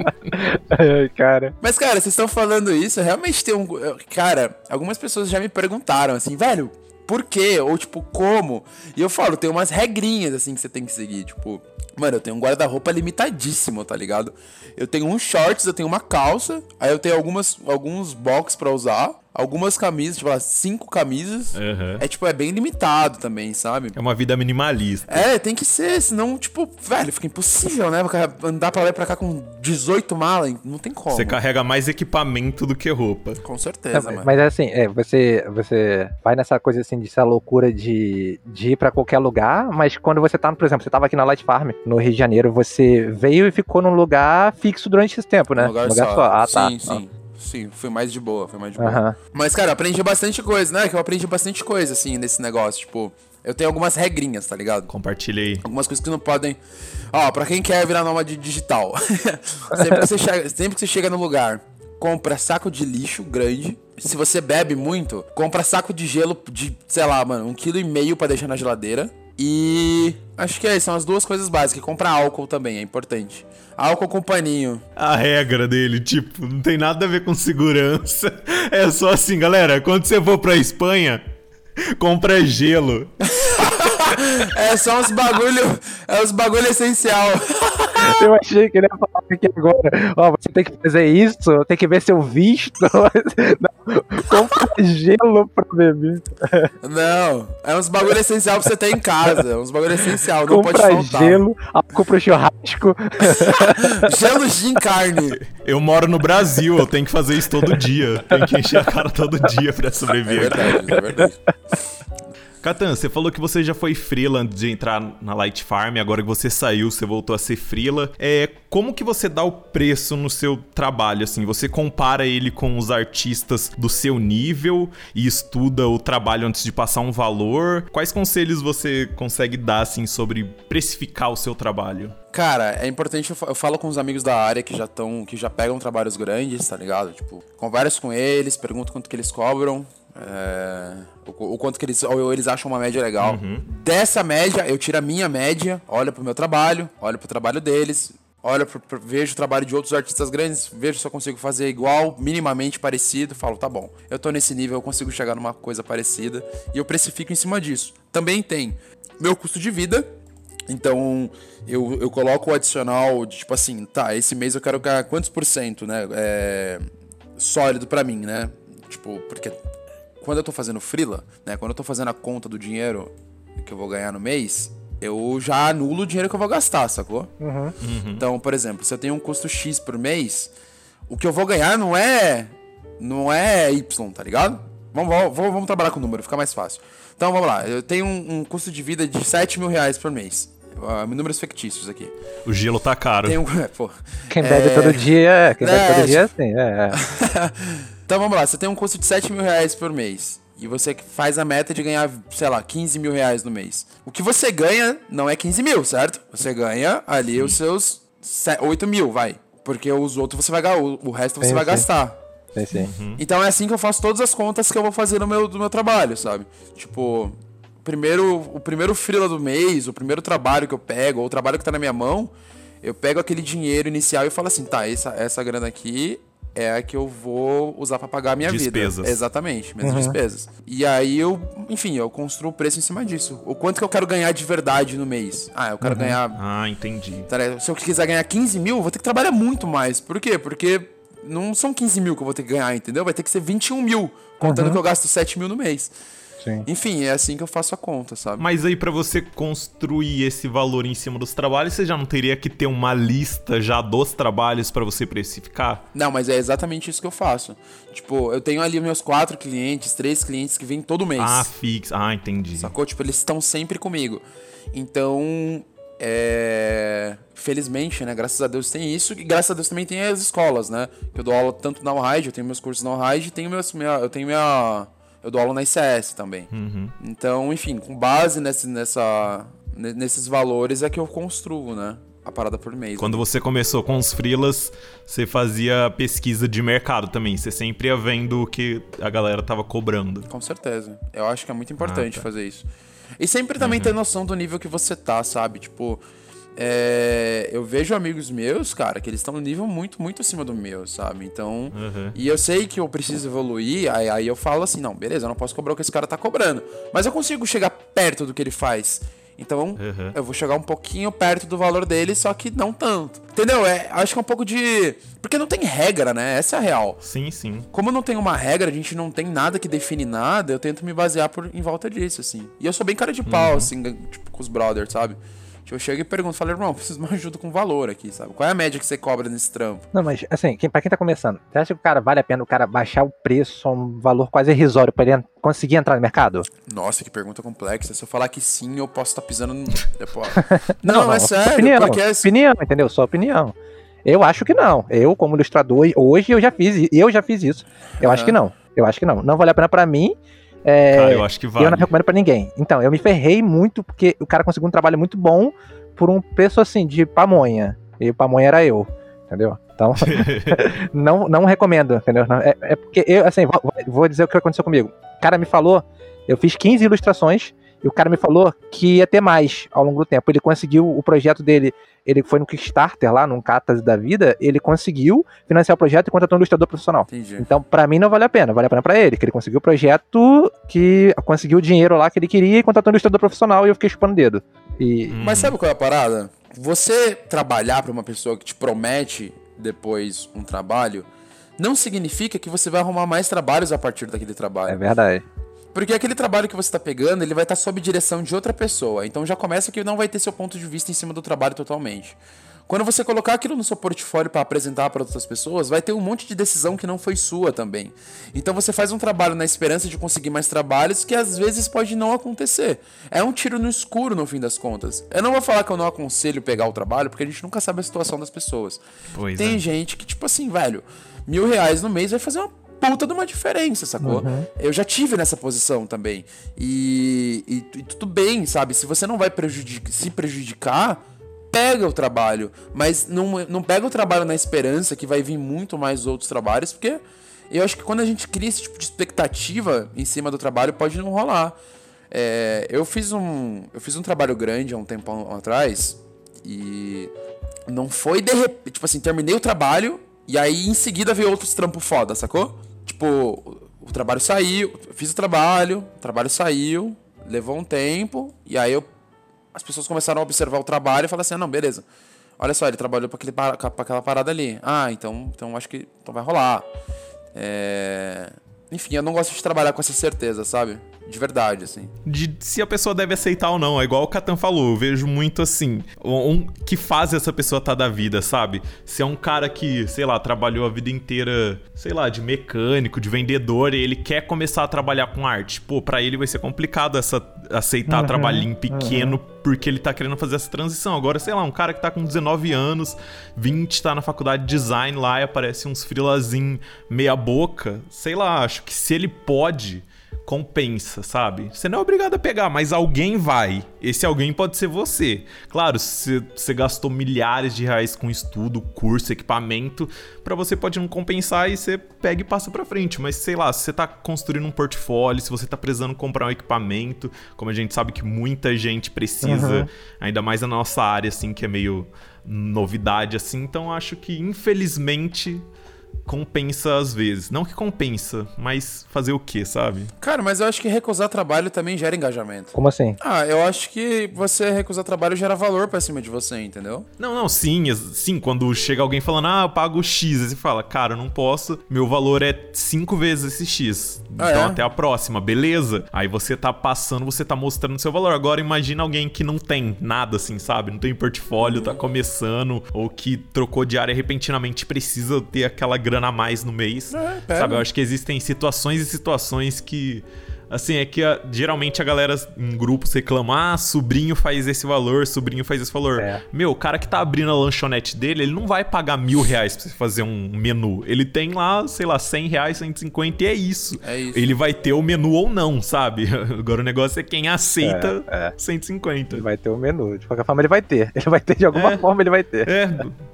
[laughs]
Ai, cara.
Mas, cara, vocês estão falando isso, realmente tem um. Cara, algumas pessoas já me perguntaram assim, velho, por quê? Ou tipo, como? E eu falo, tem umas regrinhas assim que você tem que seguir. Tipo, mano, eu tenho um guarda-roupa limitadíssimo, tá ligado? Eu tenho uns shorts, eu tenho uma calça, aí eu tenho algumas, alguns box pra usar, algumas camisas, tipo, cinco camisas.
Aham.
É tipo, é bem limitado também, sabe?
É uma vida minimalista.
É, tem que ser, senão, tipo, velho, fica impossível, né? Andar pra lá e pra cá com 18 malas, não tem como.
Você carrega mais equipamento do que roupa.
Com certeza, mano.
Mas assim, é, você, você vai nessa coisa assim de essa loucura de, de ir pra qualquer lugar, mas quando você tá, por exemplo, você tava aqui na Light Farm, no Rio de Janeiro, você veio e ficou num lugar fixo durante esse tempo, né?
Um lugar,
Num
só.
Ah, tá.
Sim, sim. Fui mais de boa, foi mais de boa.
Aham.
Mas, cara, eu aprendi bastante coisa, né? Que eu aprendi bastante coisa, assim, nesse negócio. Tipo, eu tenho algumas regrinhas, tá ligado?
Compartilha aí.
Algumas coisas que não podem. Ó, pra quem quer virar nômade digital, [laughs] sempre, que você chega, sempre que você chega no lugar, compra saco de lixo grande. Se você bebe muito, compra saco de gelo de, sei lá, mano, um quilo e meio pra deixar na geladeira. E acho que é, são as duas coisas básicas. Compra álcool também, é importante. Álcool com paninho.
A regra dele, tipo, não tem nada a ver com segurança. [laughs] É só assim, galera, quando você for pra Espanha, Compra gelo. [laughs] [laughs]
é só uns bagulho. É uns bagulho essencial. [laughs]
Eu achei que ele ia falar aqui agora. Ó, você tem que fazer isso, tem que ver seu visto. [laughs] Não, compra gelo pra beber.
Não, é uns bagulho essencial pra você ter em casa. Uns bagulho essencial, não
compra
pode faltar.
gelo, compra churrasco.
gelo de carne.
Eu moro no Brasil, eu tenho que fazer isso todo dia. Tenho que encher a cara todo dia pra sobreviver.
É verdade, é verdade.
Catan, você falou que você já foi freela antes de entrar na Light Farm, agora que você saiu, você voltou a ser freela. É, como que você dá o preço no seu trabalho, assim? Você compara ele com os artistas do seu nível e estuda o trabalho antes de passar um valor? Quais conselhos você consegue dar, assim, sobre precificar o seu trabalho?
Cara, é importante, eu falo com os amigos da área que já estão, que já pegam trabalhos grandes, tá ligado? Tipo, converso com eles, pergunto quanto que eles cobram, é, o, o, quanto que eles, ou eles acham uma média legal. Uhum. Dessa média, eu tiro a minha média, olho pro meu trabalho, olho pro trabalho deles, olho pro, pro, vejo o trabalho de outros artistas grandes, vejo se eu consigo fazer igual, minimamente parecido, falo, tá bom, eu tô nesse nível, eu consigo chegar numa coisa parecida, e eu precifico em cima disso. Também tem meu custo de vida, então, eu, eu coloco o adicional de tipo assim, tá, esse mês eu quero ganhar quantos por cento, né? É, sólido para mim, né? Tipo, porque quando eu tô fazendo freela, né? Quando eu tô fazendo a conta do dinheiro que eu vou ganhar no mês, eu já anulo o dinheiro que eu vou gastar, sacou?
Uhum. Uhum.
Então, por exemplo, se eu tenho um custo X por mês, o que eu vou ganhar não é. Não é Y, tá ligado? Vamos, vamos, vamos trabalhar com o número, fica mais fácil. Então vamos lá, eu tenho um, um custo de vida de 7 mil reais por mês. Uh, números fictícios aqui.
O gelo tá caro.
Um, [laughs] pô,
quem bebe é... todo dia, quem bebe todo dia, sim. É. [laughs]
Então vamos lá, você tem um custo de 7 mil reais por mês. E você faz a meta de ganhar, sei lá, 15 mil reais no mês. O que você ganha não é 15 mil, certo? Você ganha ali sim. os seus 8 mil, vai. Porque os outros você vai ganhar, o resto você sim, vai sim. gastar.
Sim, sim.
Uhum. Então é assim que eu faço todas as contas que eu vou fazer no meu, do meu trabalho, sabe? Tipo, primeiro, o primeiro freela do mês, o primeiro trabalho que eu pego, ou o trabalho que tá na minha mão, eu pego aquele dinheiro inicial e falo assim, tá, essa, essa grana aqui é a que eu vou usar para pagar a minha
despesas.
vida. Exatamente, minhas uhum. despesas. E aí eu, enfim, eu construo o preço em cima disso. O quanto que eu quero ganhar de verdade no mês? Ah, eu quero uhum. ganhar.
Ah, entendi.
Se eu quiser ganhar 15 mil, eu vou ter que trabalhar muito mais. Por quê? Porque não são 15 mil que eu vou ter que ganhar, entendeu? Vai ter que ser 21 mil, contando uhum. que eu gasto 7 mil no mês.
Sim.
Enfim, é assim que eu faço a conta, sabe?
Mas aí para você construir esse valor em cima dos trabalhos, você já não teria que ter uma lista já dos trabalhos para você precificar?
Não, mas é exatamente isso que eu faço. Tipo, eu tenho ali meus quatro clientes, três clientes que vêm todo mês.
Ah, fixo. Ah, entendi.
Sacou? Tipo, eles estão sempre comigo. Então, é... Felizmente, né? Graças a Deus tem isso. E graças a Deus também tem as escolas, né? Eu dou aula tanto na Unride, eu tenho meus cursos na e tenho meus, minha, eu tenho minha eu dou aula na ICS também.
Uhum.
Então, enfim, com base nesse, nessa, nesses valores é que eu construo, né? A parada por mês.
Quando você começou com os freelas, você fazia pesquisa de mercado também. Você sempre ia vendo o que a galera tava cobrando.
Com certeza. Eu acho que é muito importante ah, tá. fazer isso. E sempre também uhum. ter noção do nível que você tá, sabe? Tipo, é, eu vejo amigos meus, cara, que eles estão no nível muito, muito acima do meu, sabe? Então. Uhum. E eu sei que eu preciso evoluir, aí, aí eu falo assim: não, beleza, eu não posso cobrar o que esse cara tá cobrando. Mas eu consigo chegar perto do que ele faz. Então, uhum. eu vou chegar um pouquinho perto do valor dele, só que não tanto. Entendeu? É, acho que é um pouco de. Porque não tem regra, né? Essa é a real.
Sim, sim.
Como não tem uma regra, a gente não tem nada que define nada, eu tento me basear por, em volta disso, assim. E eu sou bem cara de pau, uhum. assim, tipo, com os brothers, sabe? Eu chego e pergunto, falei, irmão, preciso de uma ajuda com valor aqui, sabe? Qual é a média que você cobra nesse trampo?
Não, mas assim, quem, pra quem tá começando, você acha que o cara vale a pena o cara baixar o preço a um valor quase irrisório pra ele conseguir entrar no mercado?
Nossa, que pergunta complexa. Se eu falar que sim, eu posso estar tá pisando no. [laughs] não, não, é sério.
Opinião,
porque
é... opinião, entendeu? Sua opinião. Eu acho que não. Eu, como ilustrador, hoje eu já fiz, eu já fiz isso. Eu uhum. acho que não. Eu acho que não. Não vale a pena para mim. É,
cara, eu acho que vale.
Eu não recomendo para ninguém. Então, eu me ferrei muito porque o cara conseguiu um trabalho muito bom por um preço assim de pamonha. E o pamonha era eu, entendeu? Então, [laughs] [laughs] não, não recomendo, entendeu? É, é porque eu, assim, vou, vou, dizer o que aconteceu comigo. O cara me falou, eu fiz 15 ilustrações, e o cara me falou que ia ter mais ao longo do tempo. Ele conseguiu o projeto dele ele foi no Kickstarter lá, num Catarse da vida, ele conseguiu financiar o projeto e contratou um ilustrador profissional.
Entendi.
Então, pra mim, não vale a pena. Vale a pena pra ele, que ele conseguiu o projeto, que conseguiu o dinheiro lá que ele queria e contratou um ilustrador profissional e eu fiquei chupando o dedo. E.
Hum.
Mas sabe qual é a parada? Você trabalhar pra uma pessoa que te promete depois um trabalho, não significa que você vai arrumar mais trabalhos a partir daquele
É
trabalho.
verdade.
Porque aquele trabalho que você tá pegando, ele vai estar sob direção de outra pessoa. Então já começa que não vai ter seu ponto de vista em cima do trabalho totalmente. Quando você colocar aquilo no seu portfólio para apresentar para outras pessoas, vai ter um monte de decisão que não foi sua também. Então você faz um trabalho na esperança de conseguir mais trabalhos que às vezes pode não acontecer. É um tiro no escuro no fim das contas. Eu não vou falar que eu não aconselho pegar o trabalho, porque a gente nunca sabe a situação das pessoas.
Pois
Tem
é.
gente que, tipo assim, velho, mil reais no mês vai fazer uma puta de uma diferença, sacou? Eu já tive nessa posição também. E, e- e tudo bem, sabe? Se você não vai prejudic- se prejudicar, pega o trabalho. Mas não, não pega o trabalho na esperança que vai vir muito mais outros trabalhos, porque eu acho que quando a gente cria esse tipo de expectativa em cima do trabalho, pode não rolar. É, eu fiz um eu fiz um trabalho grande há um tempo atrás e não foi de repente, tipo assim, terminei o trabalho e aí em seguida veio outros trampos foda, sacou? Tipo, o, trabalho saiu, fiz o trabalho, o trabalho saiu, levou um tempo e aí eu as pessoas começaram a observar o trabalho e falaram assim: ah, não, beleza. Olha só, ele trabalhou para- aquela parada ali. Ah, então, então acho que então vai rolar. É... Enfim, eu não gosto de trabalhar com essa certeza, sabe? De verdade, assim.
de se a pessoa deve aceitar ou não. É igual o Catan falou, eu vejo muito assim, um, que fase essa pessoa tá da vida, sabe? Se é um cara que, sei lá, trabalhou a vida inteira, sei lá, de mecânico, de vendedor, e ele quer começar a trabalhar com arte. Pô, pra ele vai ser complicado essa aceitar trabalhinho pequeno porque ele tá querendo fazer essa transição. Agora, sei lá, um cara que tá com 19 anos, 20, tá na faculdade de design lá e aparece uns frilazinho meia boca, sei lá, acho que se ele pode compensa, sabe? Você não é obrigado a pegar, mas alguém vai. Esse alguém pode ser você. Claro, se você gastou milhares de reais com estudo, curso, equipamento, pra você pode não compensar e você pega e passa pra frente. Mas sei lá, se você tá construindo um portfólio, se você tá precisando comprar um equipamento, como a gente sabe que muita gente precisa, ainda mais na nossa área assim, que é meio novidade assim, então acho que infelizmente compensa às vezes. Não que compensa, mas fazer o que, sabe?
Cara, mas eu acho que recusar trabalho também gera engajamento.
Como assim?
Ah, eu acho que você recusar trabalho gera valor pra cima de você, entendeu?
Não, não, sim, sim, quando chega alguém falando, ah, eu pago X, aí você fala, cara, eu não posso, meu valor é cinco vezes esse X.
Ah,
então
é?
até a próxima, beleza? Aí você tá passando, você tá mostrando seu valor. Agora imagina alguém que não tem nada assim, sabe? Não tem portfólio, tá começando, ou que trocou de área repentinamente precisa ter aquela grana a mais no mês.
É,
sabe? Eu acho que existem situações e situações que. Assim, é que a- geralmente a galera em grupos reclama, ah, sobrinho faz esse valor, sobrinho faz esse valor.
É.
Meu, o cara que tá abrindo a lanchonete dele, ele não vai pagar mil reais pra você fazer um menu. Ele tem lá, sei lá, 100 reais, 150 e é isso.
É isso.
Ele vai ter o menu ou não, sabe? [laughs] Agora o negócio é quem aceita
É, é.
150.
Ele vai ter o menu. De qualquer forma, ele vai ter. Ele vai ter, de alguma
É.
forma, ele vai ter.
É,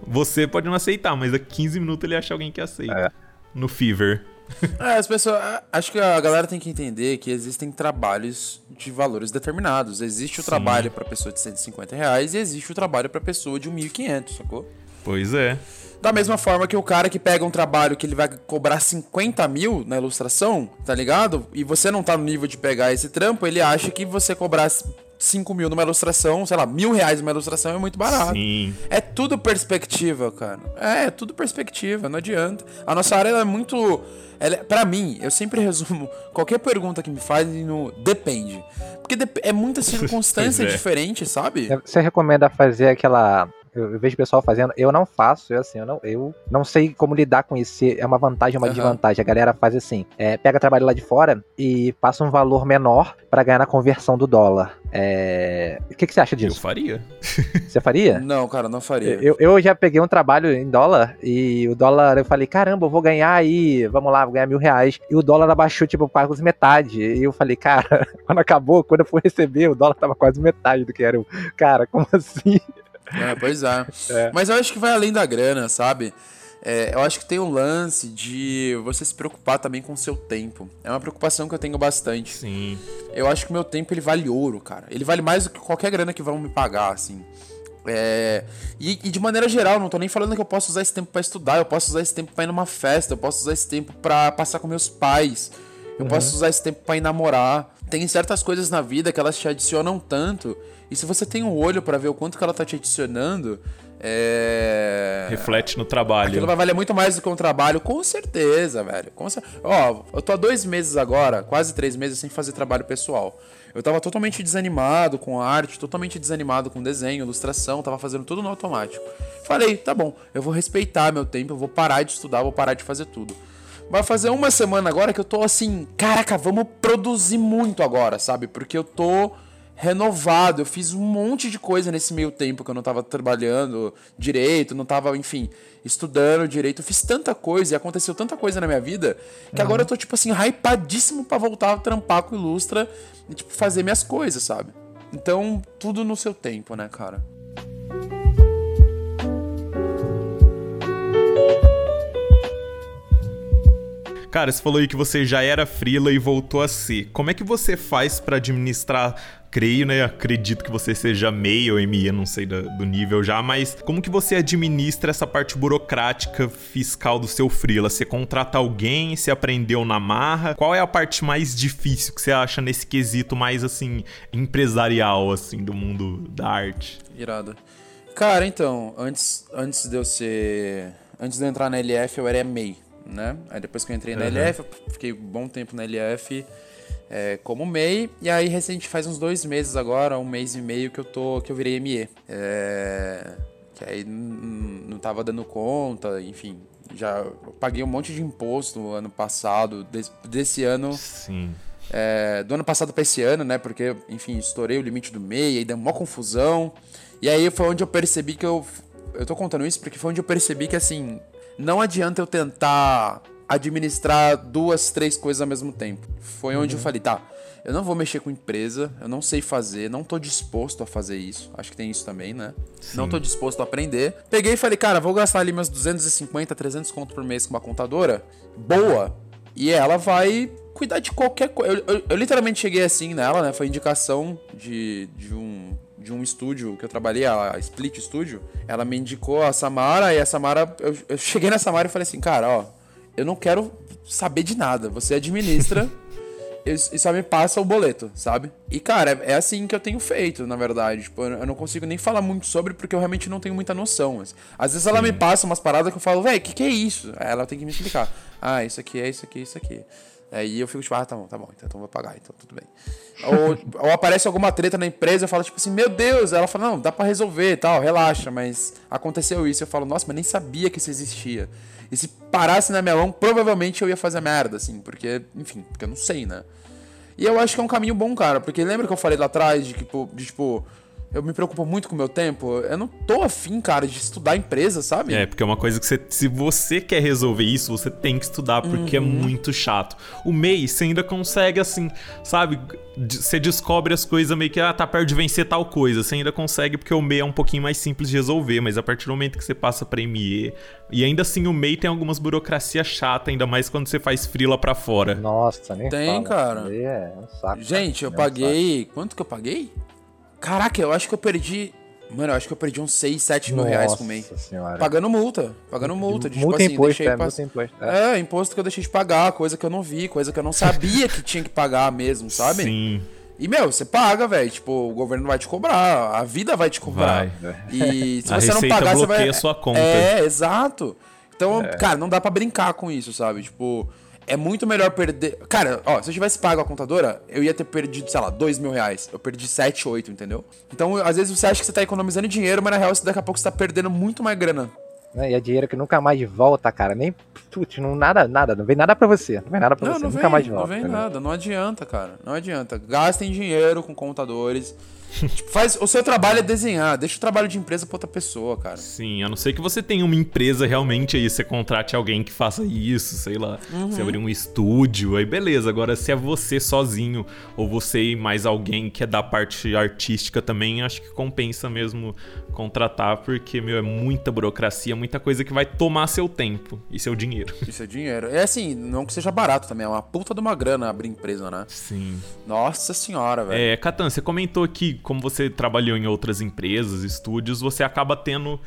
você pode não aceitar, mas daqui 15 minutos ele acha alguém que aceita.
É.
No Fever. [laughs]
É, as pessoas. a- Acho que a galera tem que entender que existem trabalhos de valores determinados. Existe o
Sim.
trabalho pra pessoa de 150 reais e existe o trabalho pra pessoa de 1.500, sacou?
Pois é.
Da mesma forma que o cara que pega um trabalho que ele vai cobrar 50 mil na ilustração, tá ligado? E você não tá no nível de pegar esse trampo, ele acha que você cobrar 5 mil numa ilustração, sei lá, mil reais numa ilustração é muito barato.
Sim.
É tudo perspectiva, cara. É, é tudo perspectiva, não adianta. A nossa área ela é muito. Ela, é- pra mim, eu sempre [laughs] resumo qualquer pergunta que me fazem no depende. Porque dep- é muita [laughs] circunstância
é.
diferente, sabe?
Você recomenda fazer aquela. Eu, eu vejo o pessoal fazendo, eu não faço, eu assim, eu não, eu não sei como lidar com isso. se É uma vantagem ou uma
Aham.
desvantagem. A galera faz assim: é, pega trabalho lá de fora e passa um valor menor pra ganhar na conversão do dólar. É, O que, que você acha
Eu
disso?
faria. [laughs]
Você faria?
Não, cara, não faria.
Eu, eu já peguei um trabalho em dólar e o dólar, eu falei, caramba, eu vou ganhar aí, vamos lá, vou ganhar mil reais. E o dólar abaixou, tipo, quase metade. E eu falei, cara, [laughs] quando acabou, quando eu fui receber, o dólar tava quase metade do que era. Eu, cara, como [laughs] assim?
É, pois é. [laughs]
É.
Mas eu acho que vai além da grana, sabe? É, eu acho que tem um lance de você se preocupar também com o seu tempo. É uma preocupação que eu tenho bastante.
Sim.
Eu acho que o meu tempo ele vale ouro, cara. Ele vale mais do que qualquer grana que vão me pagar, assim. É, e, e, de maneira geral, não tô nem falando que eu posso usar esse tempo para estudar, eu posso usar esse tempo para ir numa festa, eu posso usar esse tempo para passar com meus pais, eu uhum. posso usar esse tempo para ir namorar. Tem certas coisas na vida que elas te adicionam tanto, e se você tem um olho para ver o quanto que ela tá te adicionando, é...
Reflete no trabalho.
Aquilo vai valer muito mais do que um trabalho, com certeza, velho. Com cer... Ó, eu tô há dois meses agora, quase três meses sem fazer trabalho pessoal. Eu tava totalmente desanimado com arte, totalmente desanimado com desenho, ilustração, tava fazendo tudo no automático. Falei, tá bom, eu vou respeitar meu tempo, eu vou parar de estudar, vou parar de fazer tudo. Vai fazer uma semana agora que eu tô assim, caraca, vamos produzir muito agora, sabe? Porque eu tô renovado. Eu fiz um monte de coisa nesse meio tempo que eu não tava trabalhando direito, não tava, enfim, estudando direito. Eu fiz tanta coisa e aconteceu tanta coisa na minha vida que uhum. agora eu tô, tipo assim, hypadíssimo pra voltar a trampar com Ilustra e, tipo, fazer minhas coisas, sabe? Então, tudo no seu tempo, né, cara?
Cara, você falou aí que você já era frila e voltou a ser. Como é que você faz para administrar creio, né? Acredito que você seja MEI ou ME, não sei do, do, nível já, mas como que você administra essa parte burocrática fiscal do seu freela? Você contrata alguém, você aprendeu na marra? Qual é a parte mais difícil que você acha nesse quesito mais, assim, empresarial, assim, do mundo da arte?
Irado. Cara, então, antes, antes de eu ser... Antes de eu entrar na LF, eu era MEI, né? Aí depois que eu entrei na uhum. LF, eu fiquei um bom tempo na LF é, como MEI. E aí, recente, faz uns dois meses agora, um mês e meio que eu tô que eu virei ME. É, que aí não tava dando conta, enfim. Já paguei um monte de imposto no ano passado, desse, desse ano.
Sim.
É, do ano passado para esse ano, né? Porque, enfim, estourei o limite do MEI, aí deu uma confusão. E aí foi onde eu percebi que eu. Eu tô contando isso porque foi onde eu percebi que, assim, não adianta eu tentar administrar duas, três coisas ao mesmo tempo. Foi onde eu uhum. falei, tá, eu não vou mexer com empresa, eu não sei fazer, não tô disposto a fazer isso. Acho que tem isso também, né? Sim. Não tô disposto a aprender. Peguei e falei, cara, vou gastar ali meus 250, 300 conto por mês com uma contadora boa e ela vai cuidar de qualquer coisa. Eu, eu, eu, literalmente cheguei assim nela, né? Foi indicação de, de um de um estúdio que eu trabalhei, a Split Studio. Ela me indicou a Samara e a Samara. Eu, eu cheguei na Samara e falei assim, cara, ó eu não quero saber de nada. Você administra [laughs] e só me passa o boleto, sabe? E, cara, é assim que eu tenho feito, na verdade. Tipo, eu não consigo nem falar muito sobre porque eu realmente não tenho muita noção. Mas, às vezes ela me passa umas paradas que eu falo, velho, o que, que é isso? Aí ela tem que me explicar. Ah, isso aqui é isso aqui, isso aqui. Aí eu fico tipo, ah, tá bom, tá bom, então, então vou pagar, então tudo bem. ou, ou, aparece alguma treta na empresa, eu falo tipo assim, meu Deus, ela fala, não, dá para resolver tal, relaxa, mas aconteceu isso. Eu falo, nossa, mas nem sabia que isso existia. E se parasse na minha mão, provavelmente eu ia fazer merda, assim, porque, enfim, porque eu não sei, né? E eu acho que é um caminho bom, cara, porque lembra que eu falei lá atrás de tipo, de, tipo, eu me preocupo muito com o meu tempo. Eu não tô afim, cara, de estudar empresa, sabe?
É, porque é uma coisa que você, se você quer resolver isso, você tem que estudar, porque é uhum. é muito chato. O MEI, você ainda consegue, assim, sabe? Você descobre as coisas meio que, ah, tá perto de vencer tal coisa. Você ainda consegue, porque o MEI é um pouquinho mais simples de resolver, mas a partir do momento que você passa pra ME, e ainda assim o MEI tem algumas burocracias chatas, ainda mais quando você faz frila pra fora.
Nossa, nem
Tem, fala. cara.
É, um saco.
Gente, eu é paguei. Quanto que eu paguei? Caraca, eu acho que eu perdi. Mano, eu acho que eu perdi uns 6, 7 mil reais com o MEI. Senhora. Pagando multa. Pagando multa. De,
multa tipo, assim, imposto, é, multa imposto.
É. é, imposto que eu deixei de pagar, coisa que eu não vi, coisa que eu não sabia que tinha que pagar mesmo, sabe?
Sim.
E, meu, você paga, velho. Tipo, o governo vai te cobrar, a vida vai te cobrar.
Vai.
E se [laughs] a você não pagar, você vai.
a sua conta.
É, exato. Então, é. cara, não dá para brincar com isso, sabe? Tipo, é muito melhor perder. Cara, ó, se eu tivesse pago a contadora, eu ia ter perdido, sei lá, dois mil reais. Eu perdi 7, 8, entendeu? Então, às vezes você acha que você tá economizando dinheiro, mas na real, daqui a pouco você tá perdendo muito mais grana.
Né, e é dinheiro que nunca mais volta, cara. Nem. Putz, não, nada, nada. Não vem nada pra você. Não vem nada pra não, você. Não nunca vem, mais volta.
Não vem nada. Não adianta, cara. Não adianta. Gastem dinheiro com contadores [laughs] tipo, faz, o seu trabalho é desenhar, deixa o trabalho de empresa pra outra pessoa, cara.
Sim, a não ser que você tenha uma empresa realmente aí, você contrate alguém que faça isso, sei lá. Uhum. Você abrir um estúdio, aí beleza. Agora, se é você sozinho, ou você e mais alguém que é da parte artística também, acho que compensa mesmo contratar, porque, meu, é muita burocracia, muita coisa que vai tomar seu tempo e seu dinheiro.
E seu dinheiro. É assim, não que seja barato também, é uma puta de uma grana abrir empresa, né?
Sim.
Nossa senhora, velho.
É, Catan, você comentou aqui como você trabalhou em outras empresas, estúdios, você acaba tendo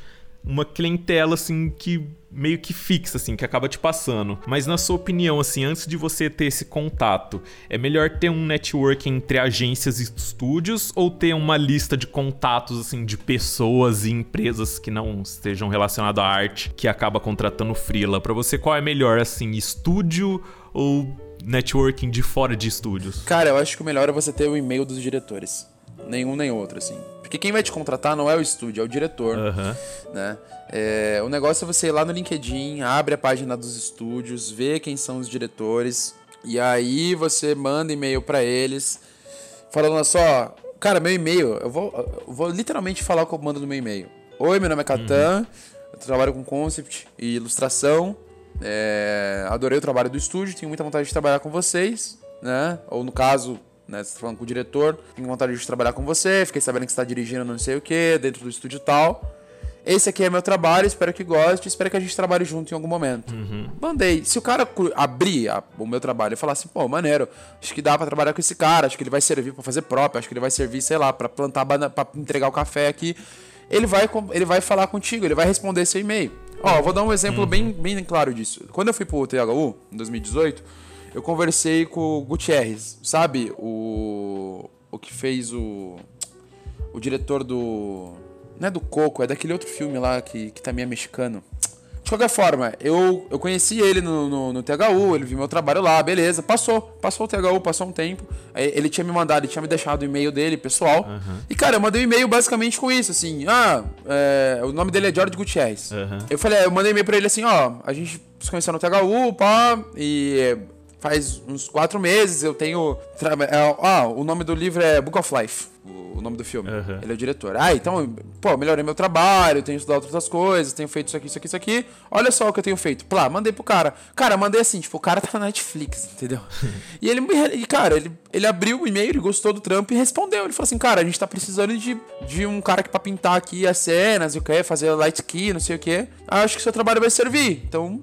uma clientela assim que meio que fixa assim, que acaba te passando. Mas na sua opinião assim, antes de você ter esse contato, é melhor ter um network entre agências e estúdios ou ter uma lista de contatos assim de pessoas e empresas que não estejam relacionadas à arte que acaba contratando freela? Para você qual é melhor assim, estúdio ou networking de fora de estúdios?
Cara, eu acho que o melhor é você ter o e-mail dos diretores. Nenhum nem outro, assim. Porque quem vai te contratar não é o estúdio, é o diretor.
Aham.
Né? É, o negócio é você ir lá no LinkedIn, abre a página dos estúdios, vê quem são os diretores, e aí você manda e-mail pra eles, falando só, cara, meu e-mail, eu vou, eu vou literalmente falar o que eu mando no meu e-mail. Oi, meu nome é Catan, eu trabalho com concept e ilustração. é, adorei o trabalho do estúdio, tenho muita vontade de trabalhar com vocês, né? Ou no caso, né, você tá falando com o diretor, tenho vontade de trabalhar com você, fiquei sabendo que você tá dirigindo não sei o que, dentro do estúdio tal. Esse aqui é meu trabalho, espero que goste, espero que a gente trabalhe junto em algum momento. Mandei. Se o cara abrir a- o meu trabalho e falar assim, pô, maneiro, acho que dá pra trabalhar com esse cara, acho que ele vai servir pra fazer próprio, acho que ele vai servir, sei lá, pra plantar, pra entregar o café aqui, ele vai, ele vai falar contigo, ele vai responder seu e-mail. Ó, vou dar um exemplo bem, bem claro disso. Quando eu fui pro THU, em 2018, eu conversei com o Gutierrez, sabe? O, o que fez o, o diretor do. Não é do Coco, é daquele outro filme lá que, que também é mexicano. De qualquer forma, eu, eu conheci ele no, no, no THU, ele viu meu trabalho lá, beleza, passou. Passou o THU, passou um tempo. Ele tinha me mandado, ele tinha me deixado o e-mail dele, pessoal. E, cara, eu mandei um e-mail basicamente com isso, assim. Ah, é, o nome dele é George Gutierrez.
Aham.
Eu falei, eu mandei e-mail pra ele assim, ó, a gente se conheceu no THU, pá, e é, faz uns quatro meses eu tenho. ah, o nome do livro é Book of Life, o, nome do filme.
Aham.
Ele é o diretor. Ah, então, pô, melhorei meu trabalho, tenho estudado outras coisas, tenho feito isso aqui, isso aqui, isso aqui. Olha só o que eu tenho feito. Plá, mandei pro cara. Cara, mandei assim, tipo, o cara tá na Netflix, entendeu? [laughs] e ele, me- e, cara, ele, ele abriu o e-mail, ele gostou do trampo e respondeu. Ele falou assim, cara, a gente tá precisando de, de um cara que pra pintar aqui as cenas, o que, fazer light key, não sei o que. Acho que seu trabalho vai servir. Então,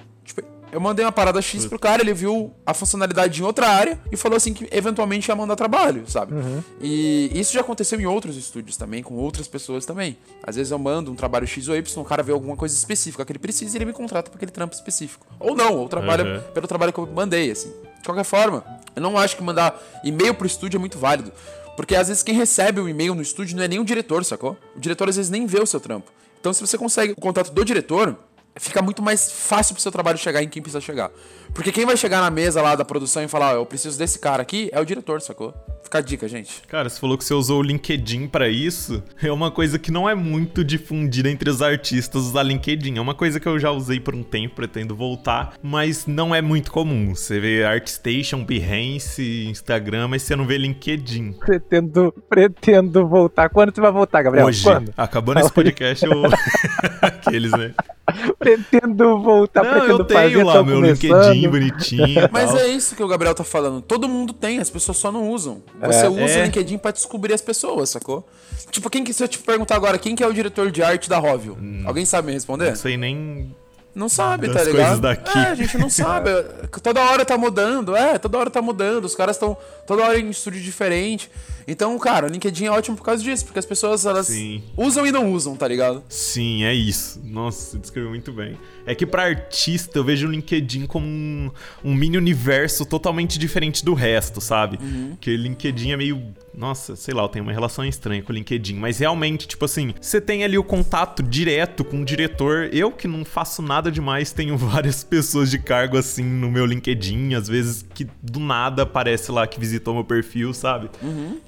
eu mandei uma parada X pro cara, ele viu a funcionalidade em outra área e falou assim que eventualmente ia mandar trabalho, sabe? E isso já aconteceu em outros estúdios também, com outras pessoas também. Às vezes eu mando um trabalho X ou Y, o cara vê alguma coisa específica que ele precisa e ele me contrata pra aquele trampo específico. Ou não, ou trabalha
Uhum.
pelo trabalho que eu mandei, assim. De qualquer forma, eu não acho que mandar e-mail pro estúdio é muito válido. Porque às vezes quem recebe o e-mail no estúdio não é nem o diretor, sacou? O diretor às vezes nem vê o seu trampo. Então se você consegue o contato do diretor, fica muito mais fácil pro seu trabalho chegar em quem precisa chegar. Porque quem vai chegar na mesa lá da produção e falar, ó, eu preciso desse cara aqui, é o diretor, sacou? Fica a dica, gente.
Cara, você falou que você usou o LinkedIn pra isso. É uma coisa que não é muito difundida entre os artistas usar LinkedIn. É uma coisa que eu já usei por um tempo, pretendo voltar, mas não é muito comum. Você vê ArtStation, Behance, Instagram, mas você não vê LinkedIn.
Pretendo, pretendo voltar. Quando você vai voltar, Gabriel?
Hoje,
Quando?
acabando esse podcast, eu. [laughs] Aqueles, né? [laughs]
Pretendo voltar,
não,
pretendo
eu tenho
fazer,
lá
tô
meu
começando.
LinkedIn bonitinho. [laughs]
Mas é isso que o Gabriel tá falando. Todo mundo tem, as pessoas só não usam. Você usa
É.
o LinkedIn pra descobrir as pessoas, sacou? Tipo, quem que, se eu te perguntar agora, quem que é o diretor de arte da Rovio? Alguém sabe me responder?
Não sei nem.
Não sabe,
Das
tá ligado?
coisas daqui.
É, a gente não sabe. [laughs] toda hora tá mudando, é, toda hora tá mudando. Os caras estão toda hora em estúdio diferente. Então, cara, o LinkedIn é ótimo por causa disso, porque as pessoas elas
Sim.
usam e não usam, tá ligado?
Sim, é isso. Nossa, você descreveu muito bem. É que pra artista eu vejo o LinkedIn como um, um mini universo totalmente diferente do resto, sabe? Que o LinkedIn é meio. Nossa, sei lá, eu tenho uma relação estranha com o LinkedIn. Mas realmente, tipo assim, você tem ali o contato direto com o diretor. Eu que não faço nada demais, tenho [laughs] várias pessoas de cargo assim no meu LinkedIn. Às vezes que do nada aparece lá que visitou meu perfil, sabe?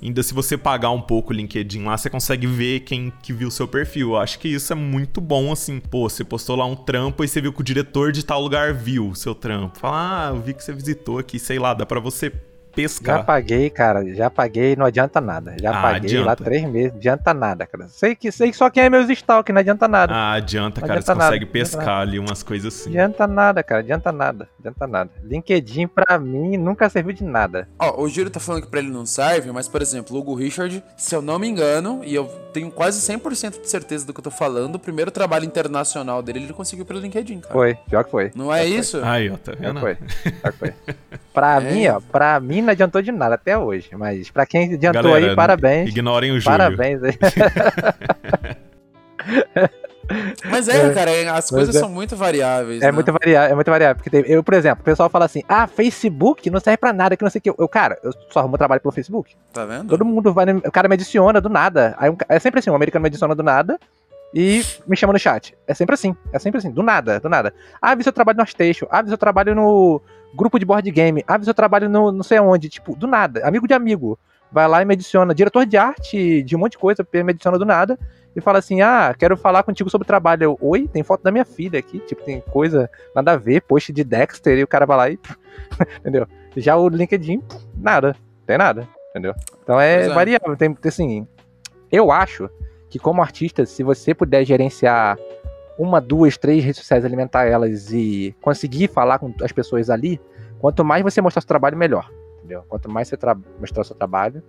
Ainda se você pagar um pouco o LinkedIn lá, você consegue ver quem que viu o seu perfil. Eu acho que isso é muito bom, assim. Pô, você postou lá um trampo e você viu que o diretor de tal lugar viu o seu trampo. Fala, ah, eu vi que você visitou aqui, sei lá, dá pra você
Já
pescar.
paguei, cara. Já paguei, não adianta nada. Já
Ah,
paguei lá
adianta.
três meses, não adianta nada, cara. Sei que, sei que só quem é meus stalk, não adianta nada.
Ah, adianta,
Não
cara.
adianta
você
nada,
consegue pescar ali umas coisas assim.
Adianta nada, cara. Adianta nada. Adianta nada. LinkedIn, pra mim, nunca serviu de nada.
Ó, o Giro tá falando que pra ele não serve, mas, por exemplo, o Hugo Richard, se eu não me engano, e eu tenho quase 100% de certeza do que eu tô falando, o primeiro trabalho internacional dele ele conseguiu pelo LinkedIn, cara.
Foi, pior que foi.
Não é isso?
Aí, ó, tá
Pior
vendo?
que foi. Pior que foi. [laughs] Pra
É.
mim, ó, pra mim não adiantou de nada até hoje. Mas pra quem adiantou
Galera,
aí, parabéns.
Ignorem o Júlio.
Parabéns aí. [laughs]
Mas é,
É.
cara, é, as coisas
é.
são muito variáveis.
É
né?
muito variável, é muito variável. Porque tem- eu, por exemplo, o pessoal fala assim: ah, Facebook não serve pra nada, que não sei o que. Eu, cara, eu só arrumo trabalho pelo Facebook.
Tá vendo?
Todo mundo vai. O cara me adiciona do nada. Aí um é sempre assim: um americano me adiciona do nada e me chama no chat. É sempre assim. É sempre assim, do nada, do nada. Ah, vi seu trabalho no Artstation. Ah, vi seu trabalho no grupo de board game. Ah, vi seu trabalho no não sei aonde. Tipo, do nada. Amigo de amigo. Vai lá e me adiciona. Diretor de arte, de um monte de coisa, me adiciona do nada. E fala assim: Ah, quero falar contigo sobre o trabalho. Eu, Oi, tem foto da minha filha aqui. Tipo, tem coisa nada a ver, post de Dexter. E o cara vai lá e. [laughs] entendeu? Já o LinkedIn, nada. Tem nada. Entendeu? Então é,
é.
variável. Tem, assim, eu acho que como artista, se você puder gerenciar uma, duas, três redes sociais, alimentar elas e conseguir falar com as pessoas ali, quanto mais você mostrar seu trabalho, melhor. Entendeu? Quanto mais você tra- mostrar seu trabalho,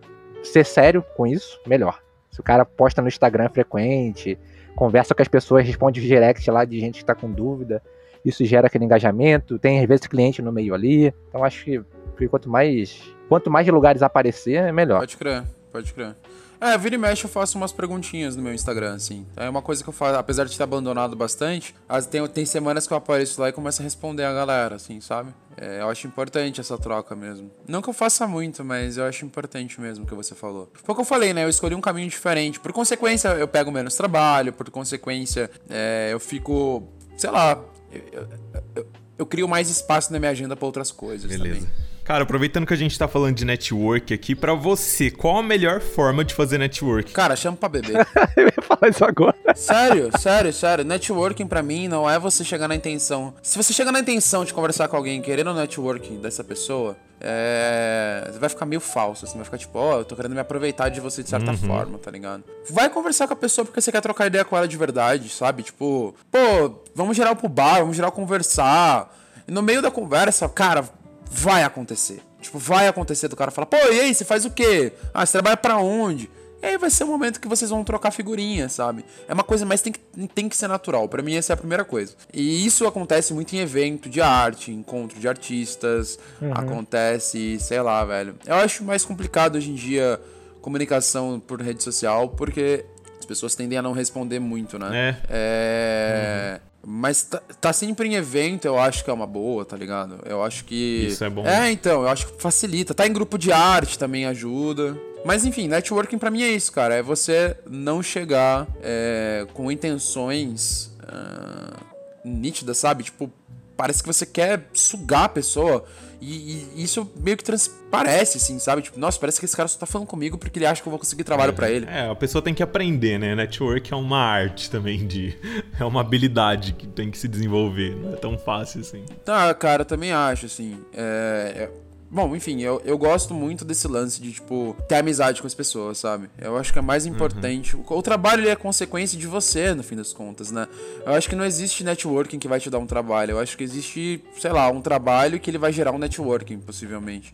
ser sério com isso, melhor. Se o cara posta no Instagram frequente, conversa com as pessoas, responde direct lá de gente que tá com dúvida, isso gera aquele engajamento, tem às vezes cliente no meio ali. Então acho que quanto mais quanto mais lugares aparecer, é melhor.
Pode crer, pode crer. É, vira e mexe eu faço umas perguntinhas no meu Instagram, assim. É uma coisa que eu faço, apesar de ter abandonado bastante, as, tem, tem semanas que eu apareço lá e começo a responder a galera, assim, sabe? É, eu acho importante essa troca mesmo. Não que eu faça muito, mas eu acho importante mesmo o que você falou. Foi o que eu falei, né? Eu escolhi um caminho diferente. Por consequência, eu pego menos trabalho, por consequência, é, eu fico, sei lá, eu, eu- eu- eu crio mais espaço na minha agenda pra outras coisas
Beleza.
também.
Cara, aproveitando que a gente tá falando de network aqui, pra você, qual a melhor forma de fazer network?
Cara, chama pra beber. [laughs]
Eu ia falar isso agora.
Sério, sério, sério. Networking pra mim não é você chegar na intenção. Se você chegar na intenção de conversar com alguém querendo o networking dessa pessoa, é. Você vai ficar meio falso, assim. Vai ficar tipo, ó, eu tô querendo me aproveitar de você de certa forma, tá ligado? Vai conversar com a pessoa porque você quer trocar ideia com ela de verdade, sabe? Tipo, pô, vamos geral pro bar, vamos geral conversar. E no meio da conversa, cara, vai acontecer. Tipo, vai acontecer do cara falar, pô, e aí, você faz o quê? Ah, você trabalha pra onde? E aí vai ser o momento que vocês vão trocar figurinha, sabe? É uma coisa, mas tem que, tem que ser natural. Pra mim, essa é a primeira coisa. E isso acontece muito em evento de arte, encontro de artistas. Acontece, sei lá, velho. Eu acho mais complicado hoje em dia comunicação por rede social, porque as pessoas tendem a não responder muito, né?
É.
É. Mas tá, tá sempre em evento, eu acho que é uma boa, tá ligado? Eu acho que.
Isso é bom.
É, então, eu acho que facilita. Tá em grupo de arte também ajuda. Mas enfim, networking pra mim é isso, cara. É você não chegar é, com intenções ah, nítidas, sabe? Tipo, parece que você quer sugar a pessoa. E, e isso meio que transparece, assim, sabe? Tipo, nossa, parece que esse cara só tá falando comigo porque ele acha que eu vou conseguir trabalho pra ele.
É, a pessoa tem que aprender, né? Network é uma arte também de. [laughs] É uma habilidade que tem que se desenvolver. Não é tão fácil assim.
Tá, cara, eu também acho, assim. É. Bom, enfim, eu, eu gosto muito desse lance de, tipo, ter amizade com as pessoas, sabe? Eu acho que é mais importante. O, o trabalho ele é consequência de você, no fim das contas, né? Eu acho que não existe networking que vai te dar um trabalho. Eu acho que existe, sei lá, um trabalho que ele vai gerar um networking, possivelmente.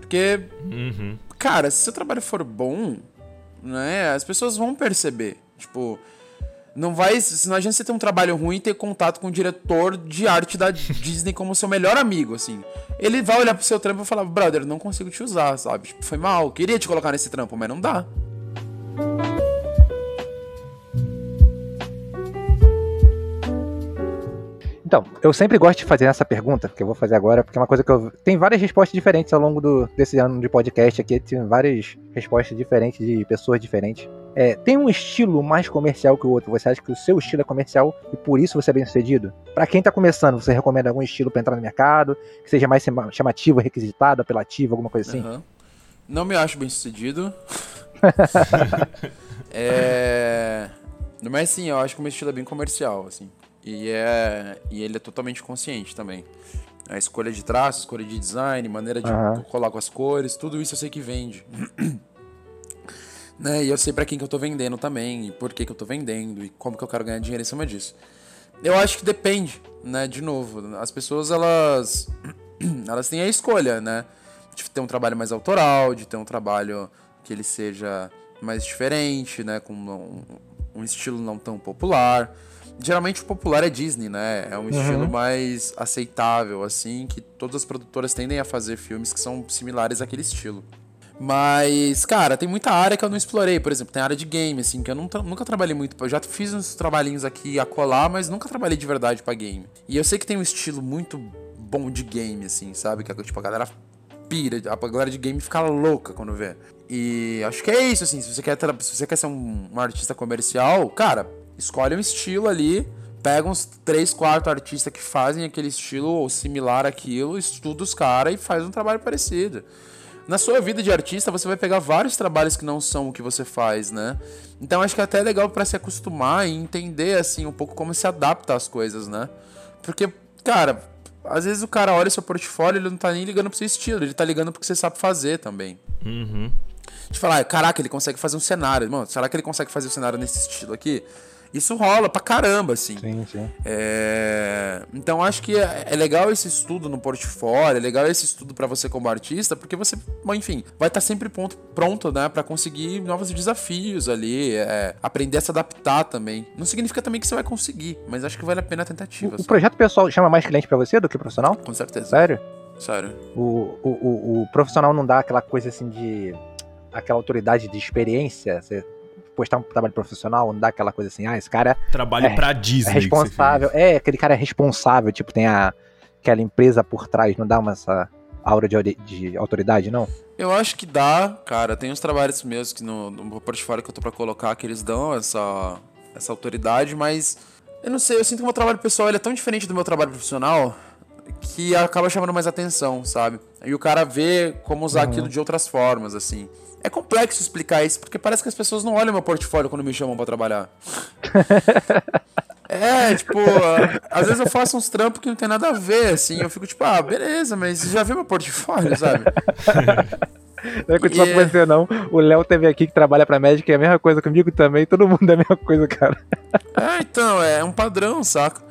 Porque,
Uhum.
cara, se seu trabalho for bom, né, as pessoas vão perceber. Tipo, não vai. Não adianta você ter um trabalho ruim e ter contato com o diretor de arte da Disney como seu melhor amigo, assim. Ele vai olhar pro seu trampo e falar, brother, não consigo te usar, sabe? Tipo, foi mal, queria te colocar nesse trampo, mas não dá.
Então, eu sempre gosto de fazer essa pergunta, que eu vou fazer agora, porque é uma coisa que eu. Tem várias respostas diferentes ao longo do, desse ano de podcast aqui, tem várias respostas diferentes de pessoas diferentes. É, tem um estilo mais comercial que o outro? Você acha que o seu estilo é comercial e por isso você é bem sucedido? Pra quem tá começando, você recomenda algum estilo pra entrar no mercado, que seja mais chama- chamativo, requisitado, apelativo, alguma coisa assim?
Aham. Não me acho bem sucedido. [laughs] é. Mas sim, eu acho que o meu estilo é bem comercial, assim. E, é... e ele é totalmente consciente também. A escolha de traço, escolha de design, maneira de
Aham.
colar com as cores, tudo isso eu sei que vende. Né? E eu sei pra quem que eu tô vendendo também, e por que que eu tô vendendo, e como que eu quero ganhar dinheiro em cima disso. Eu acho que depende, né? De novo, as pessoas, elas... [clears throat] elas têm a escolha, né? De ter um trabalho mais autoral, de ter um trabalho que ele seja mais diferente, né? Com um, um estilo não tão popular. geralmente o popular é Disney, né? É um estilo mais aceitável, assim, que todas as produtoras tendem a fazer filmes que são similares àquele estilo. Mas, cara, tem muita área que eu não explorei. Por exemplo, tem área de game, assim, que eu nunca, nunca trabalhei muito. Eu já fiz uns trabalhinhos aqui a colar, mas nunca trabalhei de verdade pra game. E eu sei que tem um estilo muito bom de game, assim, sabe? Que é tipo, a galera pira, a galera de game fica louca quando vê. E acho que é isso, assim, se você quer, se você quer ser um, um artista comercial, cara, escolhe um estilo ali, pega uns 3, 4 artistas que fazem aquele estilo ou similar àquilo, estuda os caras e faz um trabalho parecido. Na sua vida de artista, você vai pegar vários trabalhos que não são o que você faz, né? Então acho que é até legal para se acostumar e entender assim um pouco como se adapta às coisas, né? Porque, cara, às vezes o cara olha seu portfólio, ele não tá nem ligando pro seu estilo, ele tá ligando pro que você sabe fazer também.
Uhum.
De falar, caraca, ele consegue fazer um cenário. Mano, será que ele consegue fazer um cenário nesse estilo aqui? Isso rola pra caramba, assim.
Sim, sim.
É... Então acho que é, é, legal esse estudo no portfólio, é legal esse estudo para você como artista, porque você, enfim, vai estar tá sempre pronto, pronto, né, para conseguir novos desafios ali, é... aprender a se adaptar também. Não significa também que você vai conseguir, mas acho que vale a pena a tentativa.
O, o projeto pessoal chama mais cliente para você do que profissional?
Com certeza.
Sério?
Sério.
O, o, o, o profissional não dá aquela coisa assim de aquela autoridade de experiência, você postar um trabalho profissional, não dá aquela coisa assim, ah, esse cara.
Trabalho
é,
pra Disney.
É responsável. É, aquele cara é responsável, tipo, tem a, aquela empresa por trás, não dá uma essa aura de, de autoridade, não?
Eu acho que dá, cara. Tem uns trabalhos meus que no, no portfólio que eu tô pra colocar que eles dão essa, essa autoridade, mas eu não sei, eu sinto que o meu trabalho pessoal ele é tão diferente do meu trabalho profissional que acaba chamando mais atenção, sabe? E o cara vê como usar uhum. aquilo de outras formas, assim. É complexo explicar isso, porque parece que as pessoas não olham meu portfólio quando me chamam para trabalhar. [laughs] é, tipo, às vezes eu faço uns trampos que não tem nada a ver, assim. Eu fico tipo, ah, beleza, mas você já viu meu portfólio, sabe? [laughs]
Não é continuar com você, não. O Léo teve aqui que trabalha pra médica e é a mesma coisa comigo também. Todo mundo é a mesma coisa, cara.
É, então, é um padrão, saco?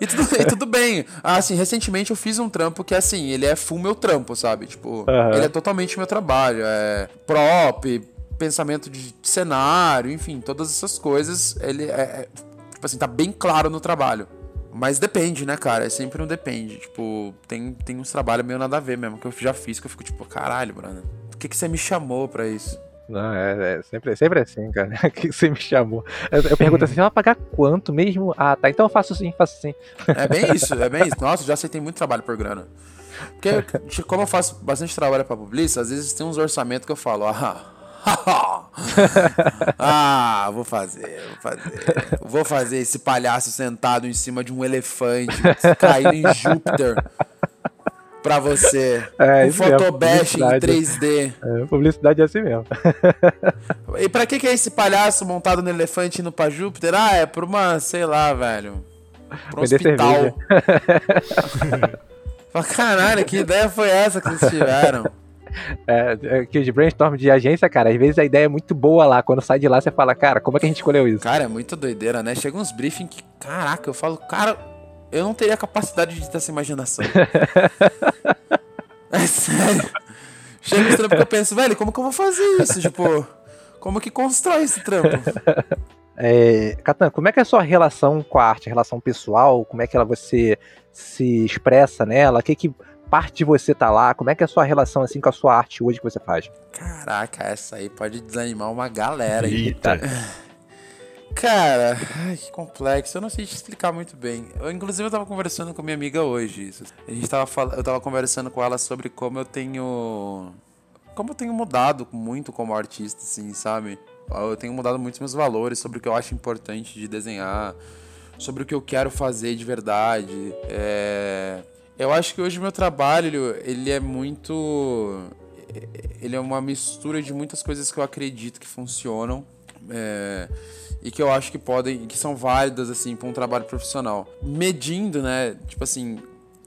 E tudo, e tudo bem. Ah, assim, recentemente eu fiz um trampo que, assim, ele é full meu trampo, sabe? Tipo, uhum. ele é totalmente meu trabalho. É prop, pensamento de cenário, enfim, todas essas coisas. Ele é, é tipo assim, tá bem claro no trabalho. Mas depende, né, cara? É sempre um depende. Tipo, tem, tem uns trabalhos meio nada a ver mesmo, que eu já fiz, que eu fico tipo, caralho, Bruno, por que, que você me chamou pra isso?
Não, é, é sempre, sempre assim, cara. [laughs] que você me chamou. Eu, eu pergunto assim, ela pagar quanto mesmo? Ah, tá, então eu faço sim, faço sim.
É bem [laughs] isso, é bem isso. Nossa, já aceitei muito trabalho por grana. Porque, como eu faço bastante trabalho pra publicista, às vezes tem uns orçamentos que eu falo, ah, [laughs] ah, vou fazer, vou fazer. Vou fazer esse palhaço sentado em cima de um elefante, caindo em Júpiter pra você. É, um Photobash em 3D.
É, publicidade é assim mesmo. [laughs]
e pra que, que é esse palhaço montado no elefante indo pra Júpiter? Ah, é pra uma, sei lá, velho. Pra um hospital. pra [laughs] caralho, que ideia foi essa que vocês tiveram?
É, é, que de brainstorm de agência, cara, às vezes a ideia é muito boa lá. Quando sai de lá, você fala, cara, como é que a gente escolheu isso?
Cara, é muito doideira, né? Chega uns briefing que, caraca, eu falo, cara, eu não teria capacidade de ter essa imaginação. [laughs] é sério. Chega esse trampo que eu penso, velho, como que eu vou fazer isso? Tipo, como que constrói esse trampo? [laughs]
É, Catan, como é que é a sua relação com a arte, a relação pessoal? Como é que ela você se expressa nela? O que que parte de você tá lá? Como é que é a sua relação assim com a sua arte hoje que você faz?
Caraca, essa aí pode desanimar uma galera.
Eita. [laughs]
Cara, ai, que complexo. Eu não sei te explicar muito bem. Eu, inclusive, eu tava conversando com minha amiga hoje. Isso. A gente tava eu tava conversando com ela sobre como eu tenho. Como eu tenho mudado muito como artista, assim, sabe? Eu tenho mudado muito meus valores sobre o que eu acho importante de desenhar, sobre o que eu quero fazer de verdade. É... Eu acho que hoje o meu trabalho, ele é muito. Ele é uma mistura de muitas coisas que eu acredito que funcionam. É e que eu acho que podem, que são válidas assim para um trabalho profissional. Medindo, né? Tipo assim,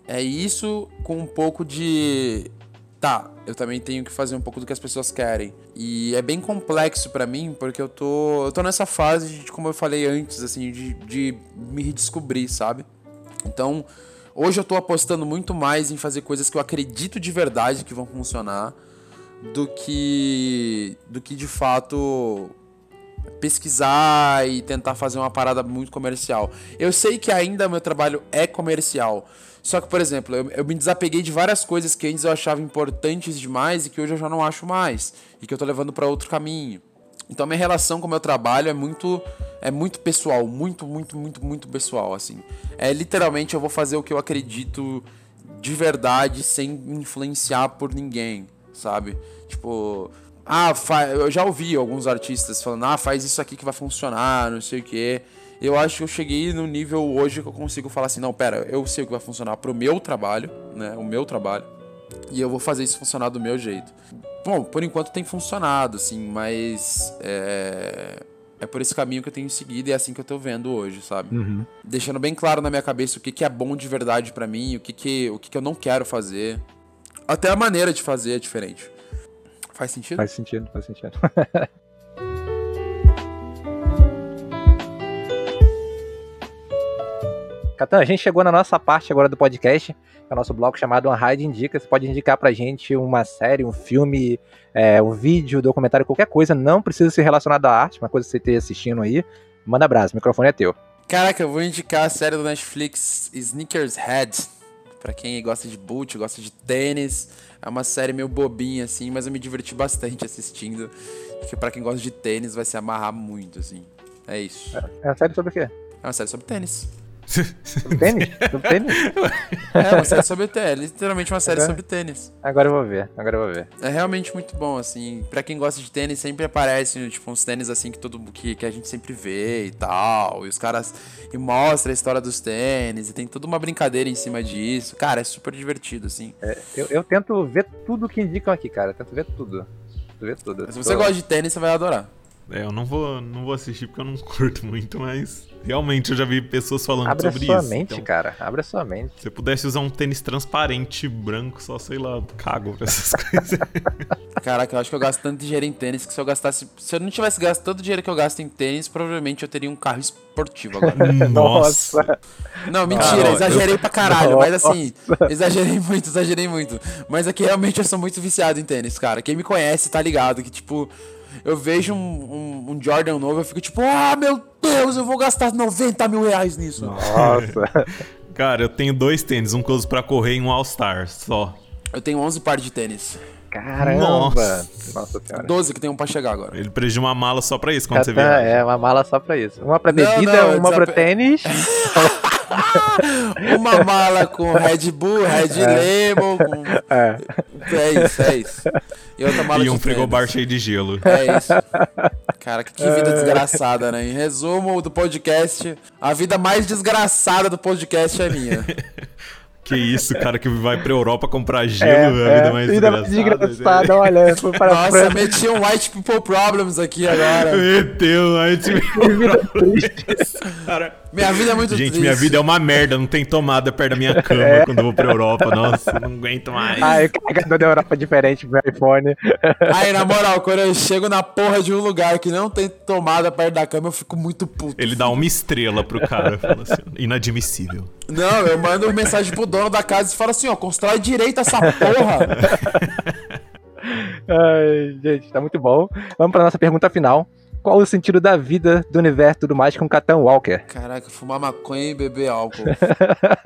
é isso com um pouco de tá, eu também tenho que fazer um pouco do que as pessoas querem. E é bem complexo para mim, porque eu tô, eu tô nessa fase de, como eu falei antes, assim, de, de me redescobrir, sabe? Então, hoje eu tô apostando muito mais em fazer coisas que eu acredito de verdade que vão funcionar do que do que de fato pesquisar e tentar fazer uma parada muito comercial. Eu sei que ainda meu trabalho é comercial. Só que, por exemplo, eu, eu, me desapeguei de várias coisas que antes eu achava importantes demais e que hoje eu já não acho mais. E que eu tô levando para outro caminho. Então minha relação com o meu trabalho é muito é muito pessoal, muito, muito, muito, muito pessoal, assim. É literalmente eu vou fazer o que eu acredito de verdade sem influenciar por ninguém, sabe? Tipo, ah, eu já ouvi alguns artistas falando, ah, faz isso aqui que vai funcionar, não sei o que. Eu acho que eu cheguei no nível hoje que eu consigo falar assim, não, pera, eu sei o que vai funcionar pro meu trabalho, né? O meu trabalho. E eu vou fazer isso funcionar do meu jeito. Bom, por enquanto tem funcionado, assim, mas é, é por esse caminho que eu tenho seguido e é assim que eu tô vendo hoje, sabe?
Uhum.
Deixando bem claro na minha cabeça o que, que é bom de verdade para mim, o que, que, o que, que eu não quero fazer. Até a maneira de fazer é diferente. Faz sentido?
Faz sentido, faz sentido. [laughs] Catan, a gente chegou na nossa parte agora do podcast, que é o nosso bloco chamado One Ride Indica. Você pode indicar pra gente uma série, um filme, é, um vídeo, documentário, qualquer coisa. Não precisa ser relacionado à arte, uma coisa que você esteja assistindo aí. Manda abraço, o microfone é teu.
Caraca, eu vou indicar a série do Netflix Sneakers Head. Pra quem gosta de boot, gosta de tênis. É uma série meio bobinha, assim, mas eu me diverti bastante assistindo. Que pra quem gosta de tênis vai se amarrar muito, assim. É isso.
É, é uma série sobre o quê?
É uma série sobre tênis.
Sobre tênis? Sobre tênis? [laughs]
É, uma série sobre tênis. Literalmente uma série agora, sobre tênis.
Agora eu vou ver, agora eu vou ver.
É realmente muito bom, assim. Pra quem gosta de tênis, sempre aparece, tipo, uns tênis assim que todo que, que a gente sempre vê e tal. E os caras. E mostra a história dos tênis. E tem toda uma brincadeira em cima disso. Cara, é super divertido, assim.
É, eu, eu tento ver tudo que indicam aqui, cara. Eu tento ver tudo. Tento ver tudo.
Se você Tô... gosta de tênis, você vai adorar.
É, eu não vou, não vou assistir porque eu não [laughs] curto muito, mas realmente eu já vi pessoas falando Abre sobre isso.
Abre a sua mente, então, cara. Abre a sua mente.
Se eu pudesse usar um tênis transparente, branco, só sei lá, cago pra essas [laughs] coisas.
Caraca, eu acho que eu gasto tanto dinheiro em tênis que se eu gastasse. Se eu não tivesse gasto todo o dinheiro que eu gasto em tênis, provavelmente eu teria um carro esportivo agora. [laughs]
Nossa.
Não, mentira, exagerei eu... pra caralho, Nossa. mas assim, exagerei muito, exagerei muito. Mas aqui realmente eu sou muito viciado em tênis, cara. Quem me conhece tá ligado que, tipo, eu vejo um, um, um, Jordan novo, eu fico tipo, ah, meu Deus, eu vou gastar 90 mil reais nisso.
Nossa. [laughs]
Cara, eu tenho dois tênis, um que eu uso pra correr e um All-Star, só.
Eu tenho 11 pares de tênis.
Caramba! Nossa,
Nossa senhora. 12 que tem um pra chegar agora.
Ele precisa de uma mala só pra isso, quando você vê.
É, uma mala só pra isso. Uma pra bebida, não, não, uma desap... pro tênis. [laughs] [laughs]
uma mala com Red Bull, Red é. Label. Com... É. é isso, é isso.
E outra mala e um frigobar cheio de gelo.
É isso. Cara, que, que vida é. desgraçada, né? Em resumo do podcast, a vida mais desgraçada do podcast é minha. [laughs]
Que isso, cara que vai pra Europa comprar gelo, é, a vida é, mais vida
desgraçada. desgraçada, olha. Foi
para Nossa, meti um White People Problems aqui agora.
Meteu White People Problems.
cara. Minha vida é muito
Gente,
triste.
minha vida é uma merda, não tem tomada perto da minha cama é. quando eu vou pra Europa. Nossa, não aguento mais.
Ai, carregador da Europa é diferente pro iPhone.
Aí, na moral, quando eu chego na porra de um lugar que não tem tomada perto da cama, eu fico muito puto.
Ele dá uma estrela pro cara, fala assim, inadmissível.
Não, eu mando mensagem pro dono da casa e falo assim, ó, constrói direito essa porra. [laughs]
Ai, gente, tá muito bom. Vamos pra nossa pergunta final qual o sentido da vida, do universo e tudo mais com Catan Walker?
Caraca, fumar maconha e beber álcool.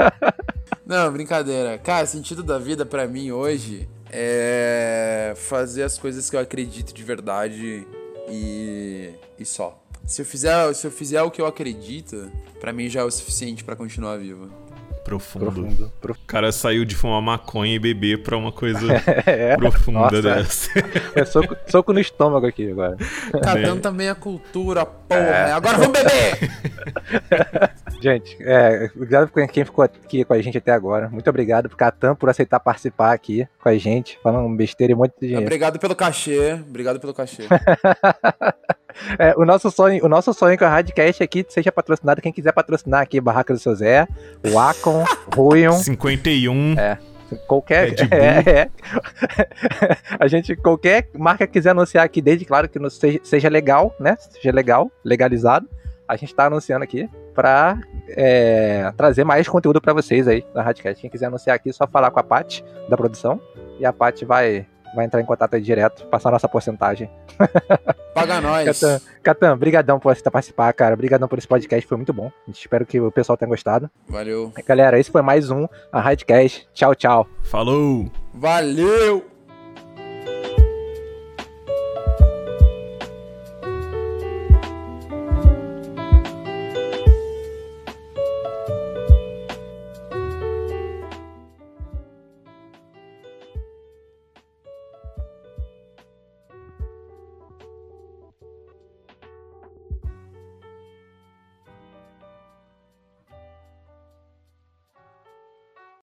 [laughs] Não, brincadeira. Cara, o sentido da vida para mim hoje é fazer as coisas que eu acredito de verdade e, e só. Se eu fizer, se eu fizer o que eu acredito, para mim já é o suficiente para continuar vivo.
Profundo. Profundo. O cara saiu de fumar maconha e beber pra uma coisa [laughs] é, profunda nossa, dessa. [laughs]
É soco, soco, no estômago aqui agora.
Catando é. também a cultura, porra. É. Agora vamos beber! [laughs]
gente, é, obrigado por quem ficou aqui com a gente até agora. Muito obrigado pro Catan por aceitar participar aqui com a gente, falando besteira e muito de dinheiro.
Obrigado pelo cachê. Obrigado pelo cachê.
É, o, nosso sonho, o nosso sonho com a Radcast aqui seja patrocinado. Quem quiser patrocinar aqui, Barraca do Seu Zé, o Acon, [laughs] Ruion.
51.
É. Qualquer. É, é. [laughs] A gente, qualquer marca quiser anunciar aqui, desde claro que seja, seja legal, né? Seja legal, legalizado. A gente tá anunciando aqui pra é, trazer mais conteúdo para vocês aí na Radcast. Quem quiser anunciar aqui, é só falar com a Paty da produção. E a Paty vai vai entrar em contato aí direto, passar nossa porcentagem. [laughs]
Paga nós.
Catan, Catan, brigadão por você participar, cara. Brigadão por esse podcast, foi muito bom. Espero que o pessoal tenha gostado.
Valeu.
Galera, esse foi mais um a Radcast. Tchau, tchau.
Falou!
Valeu!